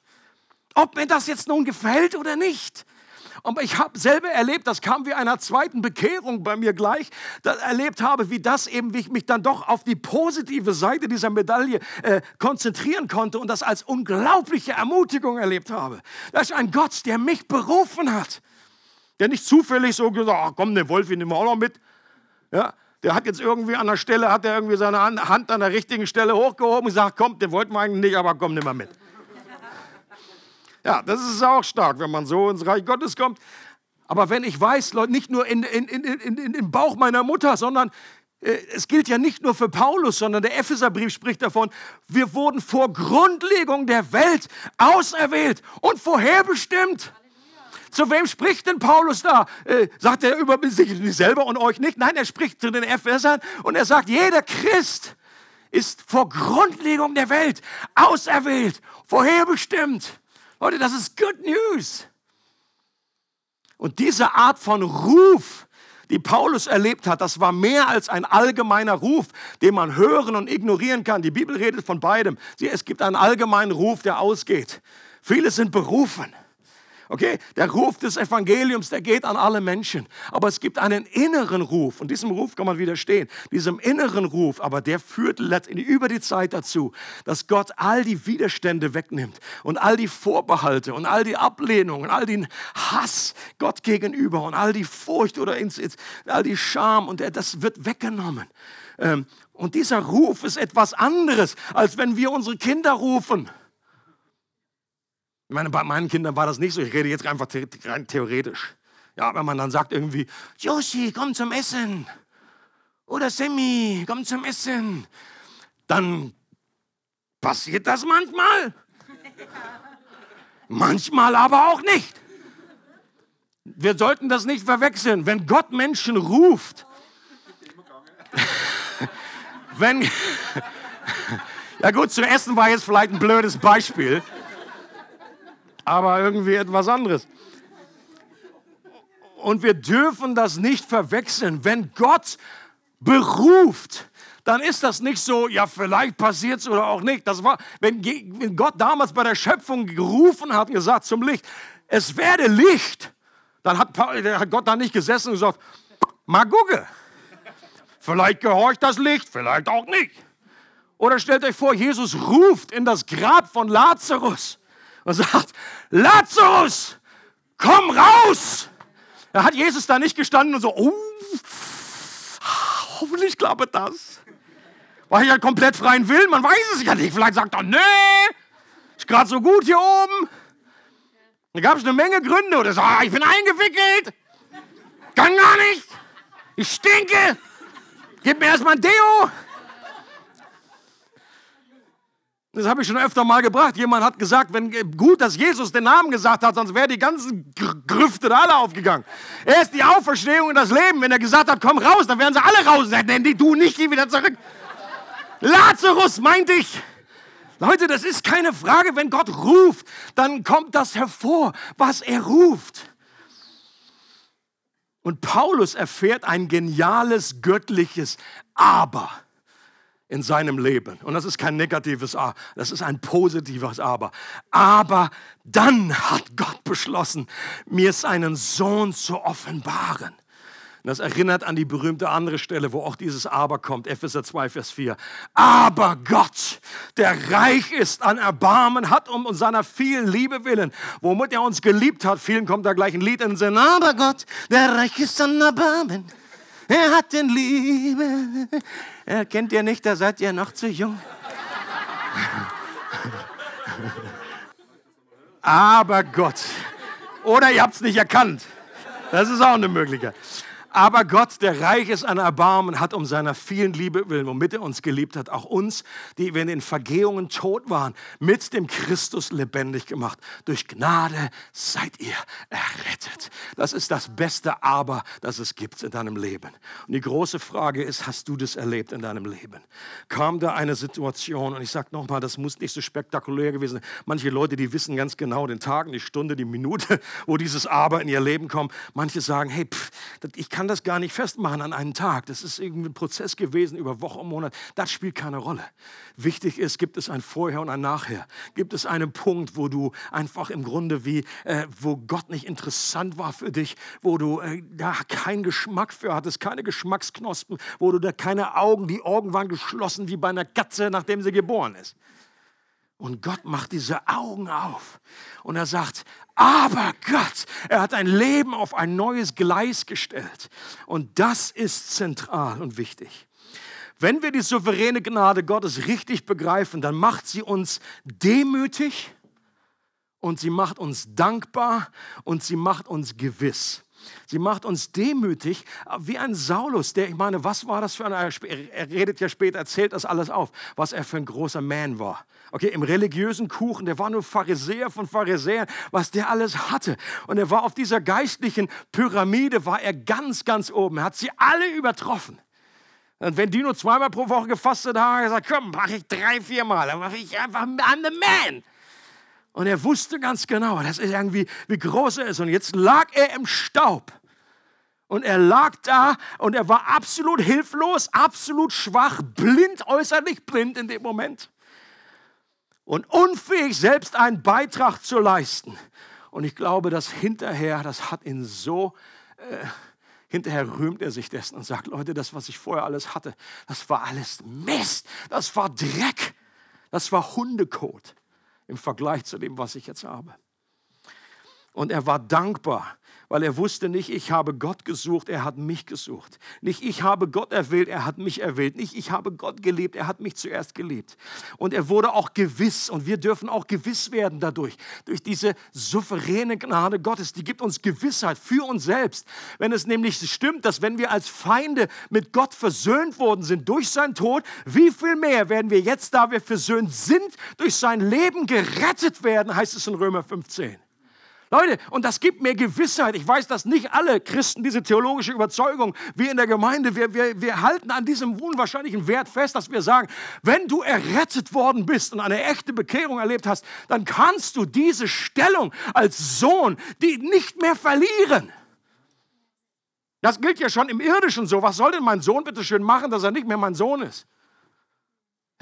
Ob mir das jetzt nun gefällt oder nicht. Aber ich habe selber erlebt, das kam wie einer zweiten Bekehrung bei mir gleich, da erlebt habe, wie das eben, wie ich mich dann doch auf die positive Seite dieser Medaille äh, konzentrieren konnte und das als unglaubliche Ermutigung erlebt habe. Das ist ein Gott, der mich berufen hat, der nicht zufällig so gesagt, ach komm, den Wolf, den nehmen wir auch noch mit. Ja, der hat jetzt irgendwie an der Stelle, hat er irgendwie seine Hand an der richtigen Stelle hochgehoben und gesagt, komm, den wollten wir eigentlich nicht, aber komm, nimm mal mit. Ja, das ist auch stark, wenn man so ins Reich Gottes kommt. Aber wenn ich weiß, Leute, nicht nur in, in, in im Bauch meiner Mutter, sondern äh, es gilt ja nicht nur für Paulus, sondern der Epheserbrief spricht davon, wir wurden vor Grundlegung der Welt auserwählt und vorherbestimmt. Zu wem spricht denn Paulus da? Äh, sagt er über sich selber und euch nicht? Nein, er spricht zu den Ephesern und er sagt, jeder Christ ist vor Grundlegung der Welt auserwählt, vorherbestimmt. Leute, das ist Good News. Und diese Art von Ruf, die Paulus erlebt hat, das war mehr als ein allgemeiner Ruf, den man hören und ignorieren kann. Die Bibel redet von beidem. Es gibt einen allgemeinen Ruf, der ausgeht. Viele sind berufen. Okay, der Ruf des Evangeliums, der geht an alle Menschen. Aber es gibt einen inneren Ruf und diesem Ruf kann man widerstehen. Diesem inneren Ruf, aber der führt über die Zeit dazu, dass Gott all die Widerstände wegnimmt und all die Vorbehalte und all die Ablehnung und all den Hass Gott gegenüber und all die Furcht oder all die Scham und das wird weggenommen. Ähm, und dieser Ruf ist etwas anderes, als wenn wir unsere Kinder rufen. Ich meine, bei meinen Kindern war das nicht so. Ich rede jetzt einfach rein theoretisch. Ja, wenn man dann sagt irgendwie, Joshi, komm zum Essen. Oder Sammy, komm zum Essen. Dann passiert das manchmal. [LAUGHS] Manchmal aber auch nicht. Wir sollten das nicht verwechseln. Wenn Gott Menschen ruft, [LAUGHS] wenn, [LAUGHS] ja gut, zum Essen war jetzt vielleicht ein blödes Beispiel aber irgendwie etwas anderes. Und wir dürfen das nicht verwechseln. Wenn Gott beruft, dann ist das nicht so, ja, vielleicht passiert es oder auch nicht. Das war, wenn, wenn Gott damals bei der Schöpfung gerufen hat gesagt zum Licht, es werde Licht, dann hat, hat Gott da nicht gesessen und gesagt, mal gucke. Vielleicht gehorcht das Licht, vielleicht auch nicht. Oder stellt euch vor, Jesus ruft in das Grab von Lazarus und sagt, Lazarus, komm raus! Da hat Jesus da nicht gestanden und so, oh, hoffentlich klappt das. War ich ja komplett freien Willen? Man weiß es ja nicht. Vielleicht sagt er, nee, ist gerade so gut hier oben. Da gab es eine Menge Gründe. Oder so, ich bin eingewickelt. Kann gar nicht. Ich stinke. Gib mir erstmal ein Deo. Das habe ich schon öfter mal gebracht. Jemand hat gesagt, wenn gut, dass Jesus den Namen gesagt hat, sonst wären die ganzen Grüfte da alle aufgegangen. Er ist die Auferstehung und das Leben. Wenn er gesagt hat, komm raus, dann wären sie alle raus. Nennen die du nicht, geh wieder zurück. Lazarus meinte ich. Leute, das ist keine Frage. Wenn Gott ruft, dann kommt das hervor, was er ruft. Und Paulus erfährt ein geniales göttliches Aber in seinem Leben. Und das ist kein negatives A, das ist ein positives Aber. Aber dann hat Gott beschlossen, mir seinen Sohn zu offenbaren. Das erinnert an die berühmte andere Stelle, wo auch dieses Aber kommt, Epheser 2, Vers 4. Aber Gott, der reich ist an Erbarmen, hat um seiner vielen Liebe willen, womit er uns geliebt hat, vielen kommt da gleich ein Lied in den Sinn. Aber Gott, der reich ist an Erbarmen, er hat den Liebe. Er kennt ihr nicht, da seid ihr noch zu jung. Aber Gott. Oder ihr habt es nicht erkannt. Das ist auch eine Möglichkeit. Aber Gott, der reich ist an Erbarmen, hat um seiner vielen Liebe willen, womit er uns geliebt hat, auch uns, die wir in den Vergehungen tot waren, mit dem Christus lebendig gemacht. Durch Gnade seid ihr errettet. Das ist das beste Aber, das es gibt in deinem Leben. Und die große Frage ist, hast du das erlebt in deinem Leben? Kam da eine Situation, und ich sage nochmal, das muss nicht so spektakulär gewesen sein. Manche Leute, die wissen ganz genau den Tag, die Stunde, die Minute, [LAUGHS] wo dieses Aber in ihr Leben kommt. Manche sagen, hey, pff, ich kann kann das gar nicht festmachen an einen Tag. Das ist irgendwie ein Prozess gewesen über Wochen und Monate. Das spielt keine Rolle. Wichtig ist, gibt es ein Vorher und ein Nachher? Gibt es einen Punkt, wo du einfach im Grunde wie, äh, wo Gott nicht interessant war für dich, wo du äh, da keinen Geschmack für hattest, keine Geschmacksknospen, wo du da keine Augen, die Augen waren geschlossen wie bei einer Katze, nachdem sie geboren ist. Und Gott macht diese Augen auf und er sagt, aber Gott, er hat ein Leben auf ein neues Gleis gestellt. Und das ist zentral und wichtig. Wenn wir die souveräne Gnade Gottes richtig begreifen, dann macht sie uns demütig und sie macht uns dankbar und sie macht uns gewiss. Sie macht uns demütig, wie ein Saulus, der, ich meine, was war das für ein, er redet ja später, erzählt das alles auf, was er für ein großer Man war. Okay, im religiösen Kuchen, der war nur Pharisäer von Pharisäern, was der alles hatte. Und er war auf dieser geistlichen Pyramide, war er ganz, ganz oben. Er hat sie alle übertroffen. Und wenn die nur zweimal pro Woche gefastet haben, hat er gesagt, komm, mache ich drei, viermal, dann mache ich einfach, I'm the man. Und er wusste ganz genau, das ist irgendwie, wie groß er ist. Und jetzt lag er im Staub. Und er lag da und er war absolut hilflos, absolut schwach, blind, äußerlich blind in dem Moment. Und unfähig, selbst einen Beitrag zu leisten. Und ich glaube, dass hinterher, das hat ihn so, äh, hinterher rühmt er sich dessen und sagt, Leute, das, was ich vorher alles hatte, das war alles Mist, das war Dreck, das war Hundekot im Vergleich zu dem, was ich jetzt habe. Und er war dankbar, weil er wusste nicht, ich habe Gott gesucht, er hat mich gesucht. Nicht ich habe Gott erwählt, er hat mich erwählt. Nicht ich habe Gott geliebt, er hat mich zuerst geliebt. Und er wurde auch gewiss und wir dürfen auch gewiss werden dadurch, durch diese souveräne Gnade Gottes. Die gibt uns Gewissheit für uns selbst. Wenn es nämlich stimmt, dass wenn wir als Feinde mit Gott versöhnt worden sind durch seinen Tod, wie viel mehr werden wir jetzt, da wir versöhnt sind, durch sein Leben gerettet werden, heißt es in Römer 15. Leute, und das gibt mir Gewissheit. Ich weiß, dass nicht alle Christen diese theologische Überzeugung, wir in der Gemeinde, wir, wir, wir halten an diesem unwahrscheinlichen Wert fest, dass wir sagen, wenn du errettet worden bist und eine echte Bekehrung erlebt hast, dann kannst du diese Stellung als Sohn die nicht mehr verlieren. Das gilt ja schon im Irdischen so. Was soll denn mein Sohn bitte schön machen, dass er nicht mehr mein Sohn ist?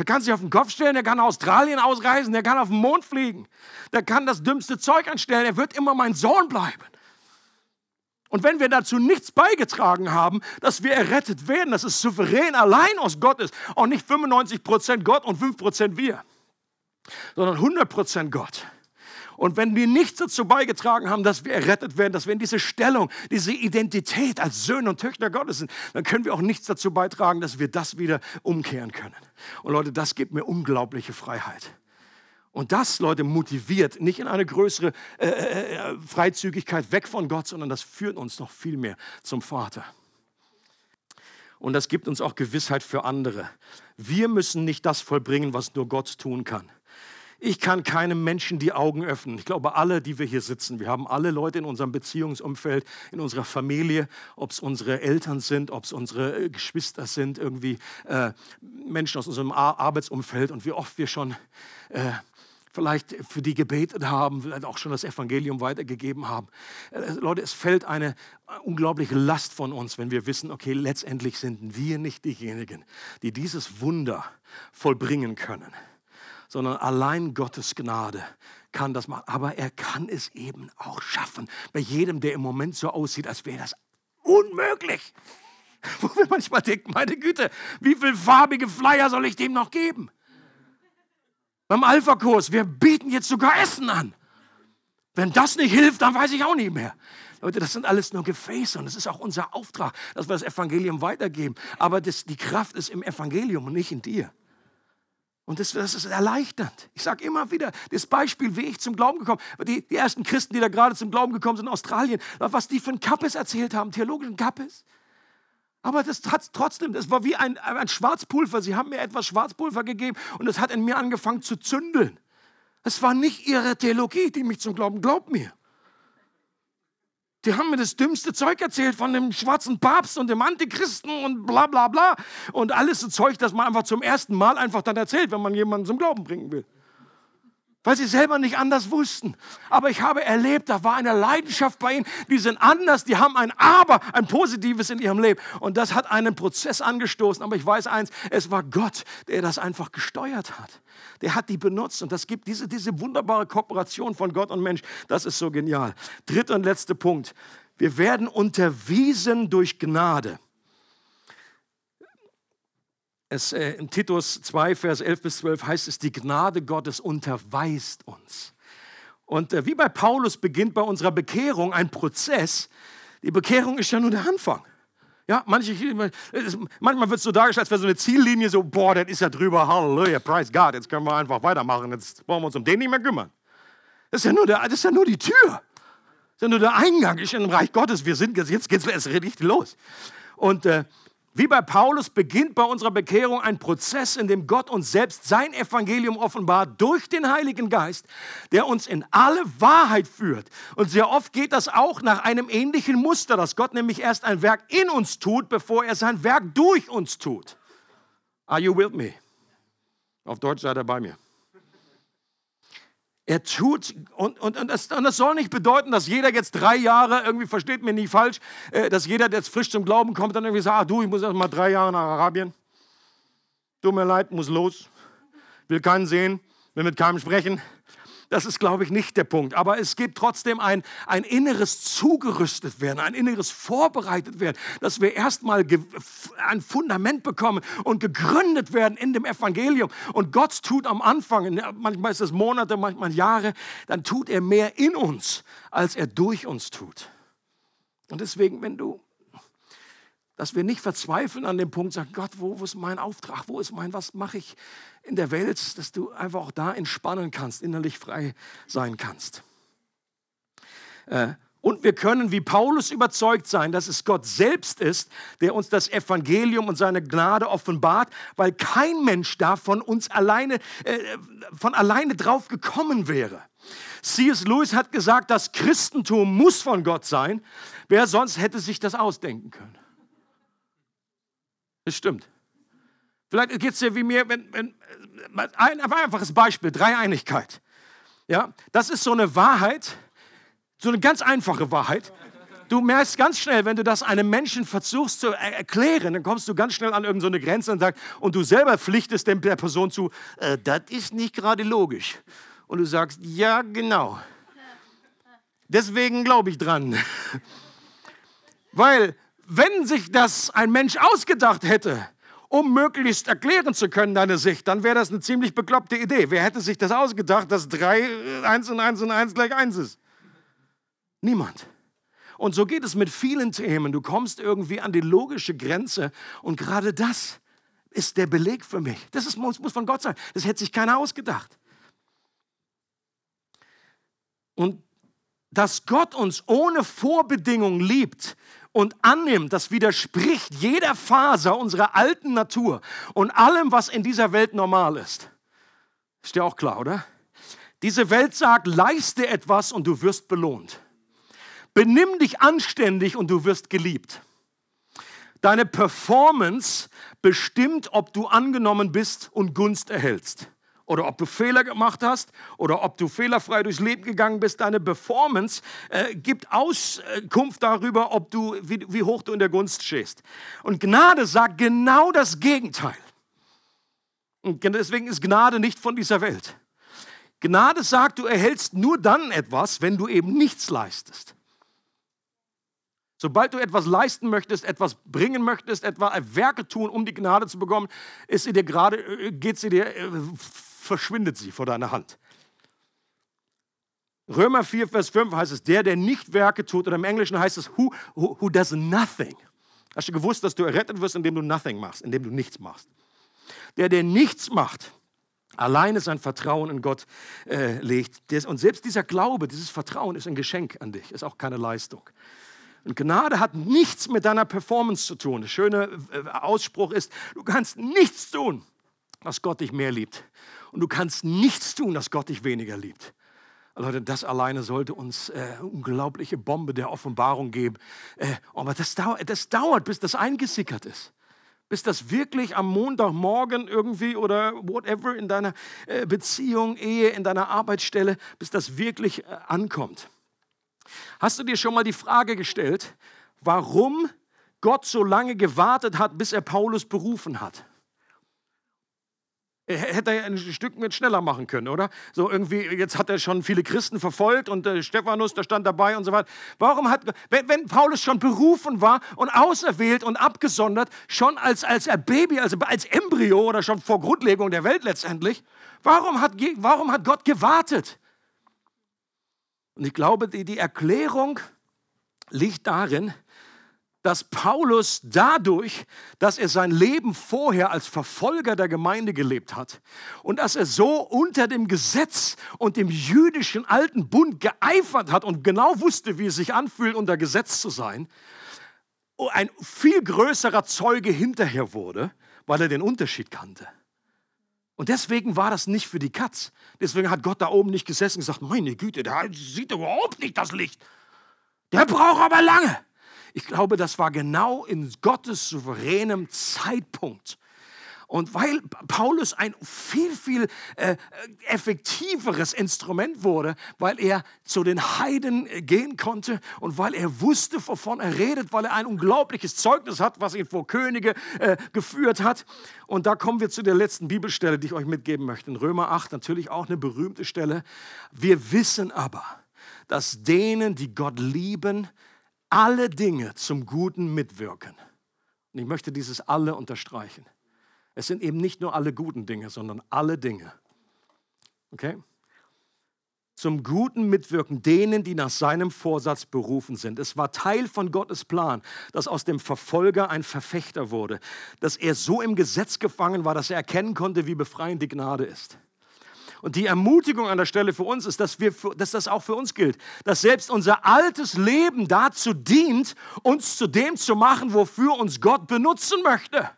Der kann sich auf den Kopf stellen, der kann Australien ausreisen, der kann auf den Mond fliegen, der kann das dümmste Zeug anstellen, er wird immer mein Sohn bleiben. Und wenn wir dazu nichts beigetragen haben, dass wir errettet werden, dass es souverän allein aus Gott ist, auch nicht 95% Gott und 5% wir, sondern 100% Gott. Und wenn wir nichts dazu beigetragen haben, dass wir errettet werden, dass wir in diese Stellung, diese Identität als Söhne und Töchter Gottes sind, dann können wir auch nichts dazu beitragen, dass wir das wieder umkehren können. Und Leute, das gibt mir unglaubliche Freiheit. Und das, Leute, motiviert nicht in eine größere äh, äh, äh, Freizügigkeit weg von Gott, sondern das führt uns noch viel mehr zum Vater. Und das gibt uns auch Gewissheit für andere. Wir müssen nicht das vollbringen, was nur Gott tun kann. Ich kann keinem Menschen die Augen öffnen. Ich glaube, alle, die wir hier sitzen, wir haben alle Leute in unserem Beziehungsumfeld, in unserer Familie, ob es unsere Eltern sind, ob es unsere äh, Geschwister sind, irgendwie äh, Menschen aus unserem Arbeitsumfeld und wie oft wir schon äh, vielleicht für die gebetet haben, vielleicht auch schon das Evangelium weitergegeben haben. Äh, Leute, es fällt eine unglaubliche Last von uns, wenn wir wissen, okay, letztendlich sind wir nicht diejenigen, die dieses Wunder vollbringen können, sondern allein Gottes Gnade kann das machen. Aber er kann es eben auch schaffen. Bei jedem, der im Moment so aussieht, als wäre das unmöglich. [LAUGHS] Wo wir manchmal denken, meine Güte, wie viele farbige Flyer soll ich dem noch geben? beim Alpha-Kurs, wir bieten jetzt sogar Essen an. Wenn das nicht hilft, dann weiß ich auch nicht mehr. Leute, das sind alles nur Gefäße und das ist auch unser Auftrag, dass wir das Evangelium weitergeben. Aber das, die Kraft ist im Evangelium und nicht in dir. Und das, das ist erleichternd. Ich sage immer wieder, das Beispiel, wie ich zum Glauben gekommen bin. Die, die ersten Christen, die da gerade zum Glauben gekommen sind in Australien, was die von Kappes erzählt haben, theologischen Kappes. Aber das hat trotzdem, das war wie ein, ein Schwarzpulver. Sie haben mir etwas Schwarzpulver gegeben und es hat in mir angefangen zu zündeln. Es war nicht ihre Theologie, die mich zum Glauben, glaubt mir. Die haben mir das dümmste Zeug erzählt von dem schwarzen Papst und dem Antichristen und bla bla bla. Und alles so Zeug, das man einfach zum ersten Mal einfach dann erzählt, wenn man jemanden zum Glauben bringen will weil sie selber nicht anders wussten. Aber ich habe erlebt, da war eine Leidenschaft bei ihnen, die sind anders, die haben ein Aber, ein Positives in ihrem Leben. Und das hat einen Prozess angestoßen. Aber ich weiß eins, es war Gott, der das einfach gesteuert hat. Der hat die benutzt und das gibt diese, diese wunderbare Kooperation von Gott und Mensch. Das ist so genial. Dritter und letzter Punkt. Wir werden unterwiesen durch Gnade es, äh, in Titus 2, Vers 11 bis 12 heißt es, die Gnade Gottes unterweist uns. Und äh, wie bei Paulus beginnt bei unserer Bekehrung ein Prozess. Die Bekehrung ist ja nur der Anfang. Ja, manche, manchmal wird es so dargestellt, als wäre so eine Ziellinie so, boah, das ist ja drüber, Halleluja, praise God, jetzt können wir einfach weitermachen, jetzt brauchen wir uns um den nicht mehr kümmern. Das ist ja nur, der, das ist ja nur die Tür. Das ist ja nur der Eingang ich in dem Reich Gottes. Wir sind, jetzt geht es richtig los. Und äh, wie bei Paulus beginnt bei unserer Bekehrung ein Prozess, in dem Gott uns selbst sein Evangelium offenbart durch den Heiligen Geist, der uns in alle Wahrheit führt. Und sehr oft geht das auch nach einem ähnlichen Muster, dass Gott nämlich erst ein Werk in uns tut, bevor er sein Werk durch uns tut. Are you with me? Auf Deutsch seid ihr bei mir. Er tut, und, und, und, das, und das soll nicht bedeuten, dass jeder jetzt drei Jahre, irgendwie versteht mir nicht falsch, äh, dass jeder, der jetzt frisch zum Glauben kommt, dann irgendwie sagt, ah, du, ich muss erst mal drei Jahre nach Arabien. Tut mir leid, muss los. Will keinen sehen, will mit keinem sprechen. Das ist, glaube ich, nicht der Punkt. Aber es gibt trotzdem ein, ein inneres zugerüstet werden, ein inneres vorbereitet werden, dass wir erstmal ein Fundament bekommen und gegründet werden in dem Evangelium. Und Gott tut am Anfang, manchmal ist es Monate, manchmal Jahre, dann tut er mehr in uns, als er durch uns tut. Und deswegen, wenn du dass wir nicht verzweifeln an dem Punkt, sagen, Gott, wo, wo ist mein Auftrag, wo ist mein, was mache ich in der Welt, dass du einfach auch da entspannen kannst, innerlich frei sein kannst. Äh, und wir können wie Paulus überzeugt sein, dass es Gott selbst ist, der uns das Evangelium und seine Gnade offenbart, weil kein Mensch da von uns alleine, äh, von alleine drauf gekommen wäre. C.S. Lewis hat gesagt, das Christentum muss von Gott sein. Wer sonst hätte sich das ausdenken können? Das stimmt. Vielleicht geht es dir wie mir, wenn, wenn, ein, ein einfaches Beispiel, Dreieinigkeit. Ja, das ist so eine Wahrheit, so eine ganz einfache Wahrheit. Du merkst ganz schnell, wenn du das einem Menschen versuchst zu erklären, dann kommst du ganz schnell an irgendeine Grenze und sagst, und du selber pflichtest der Person zu, äh, das ist nicht gerade logisch. Und du sagst, ja, genau. Deswegen glaube ich dran. [LAUGHS] Weil wenn sich das ein Mensch ausgedacht hätte, um möglichst erklären zu können, deine Sicht, dann wäre das eine ziemlich bekloppte Idee. Wer hätte sich das ausgedacht, dass 3, 1 und 1 und 1 gleich 1 ist? Niemand. Und so geht es mit vielen Themen. Du kommst irgendwie an die logische Grenze und gerade das ist der Beleg für mich. Das ist, muss, muss von Gott sein. Das hätte sich keiner ausgedacht. Und dass Gott uns ohne Vorbedingung liebt und annimmt, das widerspricht jeder Faser unserer alten Natur und allem, was in dieser Welt normal ist. Ist dir auch klar, oder? Diese Welt sagt, leiste etwas und du wirst belohnt. Benimm dich anständig und du wirst geliebt. Deine Performance bestimmt, ob du angenommen bist und Gunst erhältst oder ob du Fehler gemacht hast oder ob du fehlerfrei durchs Leben gegangen bist. Deine Performance äh, gibt Auskunft darüber, ob du, wie, wie hoch du in der Gunst stehst. Und Gnade sagt genau das Gegenteil. Und deswegen ist Gnade nicht von dieser Welt. Gnade sagt, du erhältst nur dann etwas, wenn du eben nichts leistest. Sobald du etwas leisten möchtest, etwas bringen möchtest, etwa Werke tun, um die Gnade zu bekommen, ist sie dir gerade, äh, geht sie dir äh, verschwindet sie vor deiner Hand. Römer 4, Vers 5 heißt es, der, der nicht Werke tut, oder im Englischen heißt es, who, who, who does nothing. Hast du gewusst, dass du errettet wirst, indem du nothing machst, indem du nichts machst? Der, der nichts macht, alleine sein Vertrauen in Gott äh, legt. Und selbst dieser Glaube, dieses Vertrauen ist ein Geschenk an dich, ist auch keine Leistung. Und Gnade hat nichts mit deiner Performance zu tun. Der schöne äh, Ausspruch ist, du kannst nichts tun, was Gott dich mehr liebt und du kannst nichts tun, dass Gott dich weniger liebt. Leute, das alleine sollte uns äh, unglaubliche Bombe der Offenbarung geben. Äh, aber das, dau das dauert, bis das eingesickert ist. Bis das wirklich am Montagmorgen irgendwie oder whatever in deiner äh, Beziehung, Ehe, in deiner Arbeitsstelle, bis das wirklich äh, ankommt. Hast du dir schon mal die Frage gestellt, warum Gott so lange gewartet hat, bis er Paulus berufen hat? Hätte er ein Stück mit schneller machen können, oder? So irgendwie, jetzt hat er schon viele Christen verfolgt und äh, Stephanus, der stand dabei und so weiter. Warum hat, wenn, wenn, Paulus schon berufen war und auserwählt und abgesondert, schon als, als Baby, also als Embryo oder schon vor Grundlegung der Welt letztendlich, warum hat, warum hat Gott gewartet? Und ich glaube, die, die Erklärung liegt darin, dass Paulus dadurch, dass er sein Leben vorher als Verfolger der Gemeinde gelebt hat und dass er so unter dem Gesetz und dem jüdischen alten Bund geeifert hat und genau wusste, wie es sich anfühlt, unter Gesetz zu sein, ein viel größerer Zeuge hinterher wurde, weil er den Unterschied kannte. Und deswegen war das nicht für die Katz. Deswegen hat Gott da oben nicht gesessen und gesagt, meine Güte, der sieht überhaupt nicht das Licht. Der braucht aber lange. Ich glaube, das war genau in Gottes souveränem Zeitpunkt. Und weil Paulus ein viel, viel äh, effektiveres Instrument wurde, weil er zu den Heiden äh, gehen konnte und weil er wusste, wovon er redet, weil er ein unglaubliches Zeugnis hat, was ihn vor Könige äh, geführt hat. Und da kommen wir zu der letzten Bibelstelle, die ich euch mitgeben möchte. In Römer 8, natürlich auch eine berühmte Stelle. Wir wissen aber, dass denen, die Gott lieben, alle Dinge zum Guten mitwirken. Und ich möchte dieses alle unterstreichen. Es sind eben nicht nur alle guten Dinge, sondern alle Dinge. Okay? Zum Guten mitwirken denen, die nach seinem Vorsatz berufen sind. Es war Teil von Gottes Plan, dass aus dem Verfolger ein Verfechter wurde, dass er so im Gesetz gefangen war, dass er erkennen konnte, wie befreiend die Gnade ist. Und die Ermutigung an der Stelle für uns ist, dass, wir, dass das auch für uns gilt. Dass selbst unser altes Leben dazu dient, uns zu dem zu machen, wofür uns Gott benutzen möchte.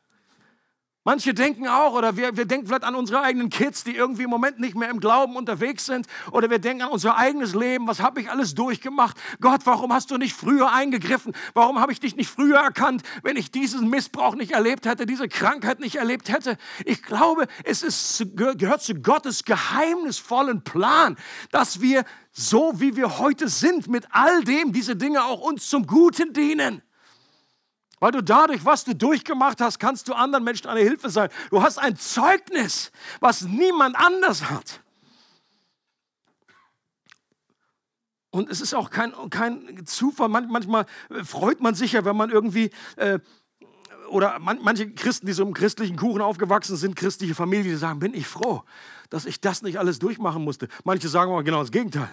Manche denken auch, oder wir, wir denken vielleicht an unsere eigenen Kids, die irgendwie im Moment nicht mehr im Glauben unterwegs sind. Oder wir denken an unser eigenes Leben. Was habe ich alles durchgemacht? Gott, warum hast du nicht früher eingegriffen? Warum habe ich dich nicht früher erkannt, wenn ich diesen Missbrauch nicht erlebt hätte, diese Krankheit nicht erlebt hätte? Ich glaube, es ist, gehört zu Gottes geheimnisvollen Plan, dass wir so, wie wir heute sind, mit all dem diese Dinge auch uns zum Guten dienen. Weil du dadurch, was du durchgemacht hast, kannst du anderen Menschen eine Hilfe sein. Du hast ein Zeugnis, was niemand anders hat. Und es ist auch kein, kein Zufall. Man, manchmal freut man sich ja, wenn man irgendwie, äh, oder man, manche Christen, die so im christlichen Kuchen aufgewachsen sind, christliche Familie, die sagen, bin ich froh, dass ich das nicht alles durchmachen musste. Manche sagen aber genau das Gegenteil.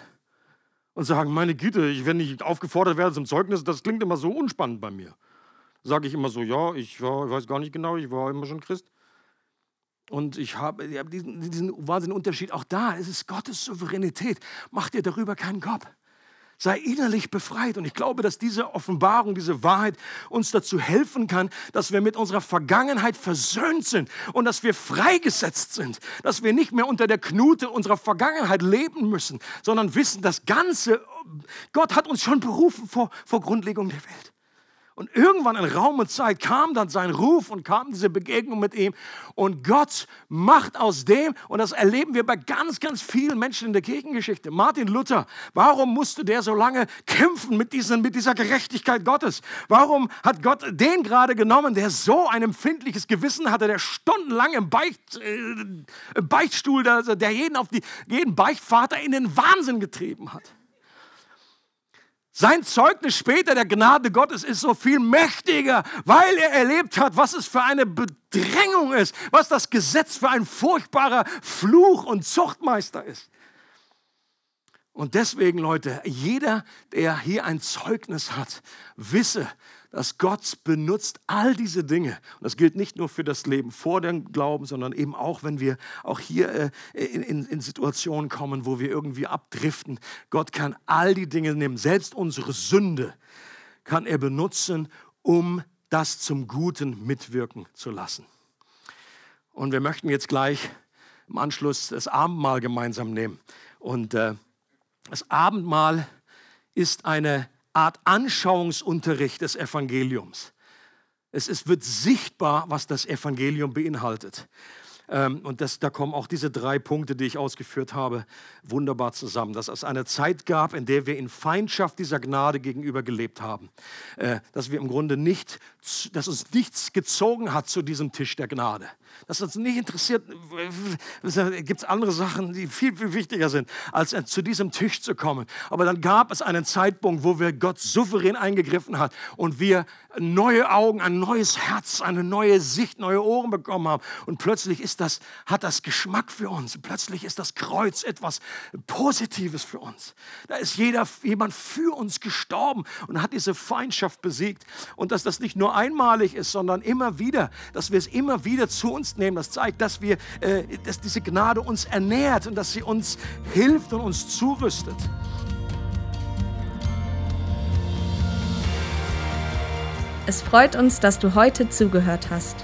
Und sagen, meine Güte, ich, wenn ich aufgefordert werde zum Zeugnis, das klingt immer so unspannend bei mir. Sage ich immer so, ja, ich, war, ich weiß gar nicht genau, ich war immer schon Christ. Und ich habe, habe diesen, diesen wahnsinnigen Unterschied. Auch da, es ist Gottes Souveränität. Mach dir darüber keinen Kopf sei innerlich befreit. Und ich glaube, dass diese Offenbarung, diese Wahrheit uns dazu helfen kann, dass wir mit unserer Vergangenheit versöhnt sind und dass wir freigesetzt sind, dass wir nicht mehr unter der Knute unserer Vergangenheit leben müssen, sondern wissen, das Ganze, Gott hat uns schon berufen vor, vor Grundlegung der Welt. Und irgendwann in Raum und Zeit kam dann sein Ruf und kam diese Begegnung mit ihm. Und Gott macht aus dem, und das erleben wir bei ganz, ganz vielen Menschen in der Kirchengeschichte. Martin Luther, warum musste der so lange kämpfen mit, diesen, mit dieser Gerechtigkeit Gottes? Warum hat Gott den gerade genommen, der so ein empfindliches Gewissen hatte, der stundenlang im, Beicht, äh, Beichtstuhl, der, der jeden, auf die, jeden Beichtvater in den Wahnsinn getrieben hat? Sein Zeugnis später der Gnade Gottes ist so viel mächtiger, weil er erlebt hat, was es für eine Bedrängung ist, was das Gesetz für ein furchtbarer Fluch und Zuchtmeister ist. Und deswegen, Leute, jeder, der hier ein Zeugnis hat, wisse, dass Gott benutzt all diese Dinge. Und das gilt nicht nur für das Leben vor dem Glauben, sondern eben auch, wenn wir auch hier äh, in, in, in Situationen kommen, wo wir irgendwie abdriften. Gott kann all die Dinge nehmen, selbst unsere Sünde kann er benutzen, um das zum Guten mitwirken zu lassen. Und wir möchten jetzt gleich im Anschluss das Abendmahl gemeinsam nehmen. Und äh, das Abendmahl ist eine Art Anschauungsunterricht des Evangeliums. Es ist, wird sichtbar, was das Evangelium beinhaltet. Ähm, und das, da kommen auch diese drei Punkte, die ich ausgeführt habe, wunderbar zusammen. Dass es eine Zeit gab, in der wir in Feindschaft dieser Gnade gegenüber gelebt haben. Äh, dass wir im Grunde nicht, dass uns nichts gezogen hat zu diesem Tisch der Gnade dass uns nicht interessiert, gibt es andere Sachen, die viel, viel wichtiger sind, als zu diesem Tisch zu kommen. Aber dann gab es einen Zeitpunkt, wo wir Gott souverän eingegriffen hat und wir neue Augen, ein neues Herz, eine neue Sicht, neue Ohren bekommen haben. Und plötzlich ist das, hat das Geschmack für uns. Plötzlich ist das Kreuz etwas Positives für uns. Da ist jeder, jemand für uns gestorben und hat diese Feindschaft besiegt. Und dass das nicht nur einmalig ist, sondern immer wieder, dass wir es immer wieder zu uns nehmen. Das zeigt, dass, wir, äh, dass diese Gnade uns ernährt und dass sie uns hilft und uns zurüstet. Es freut uns, dass du heute zugehört hast.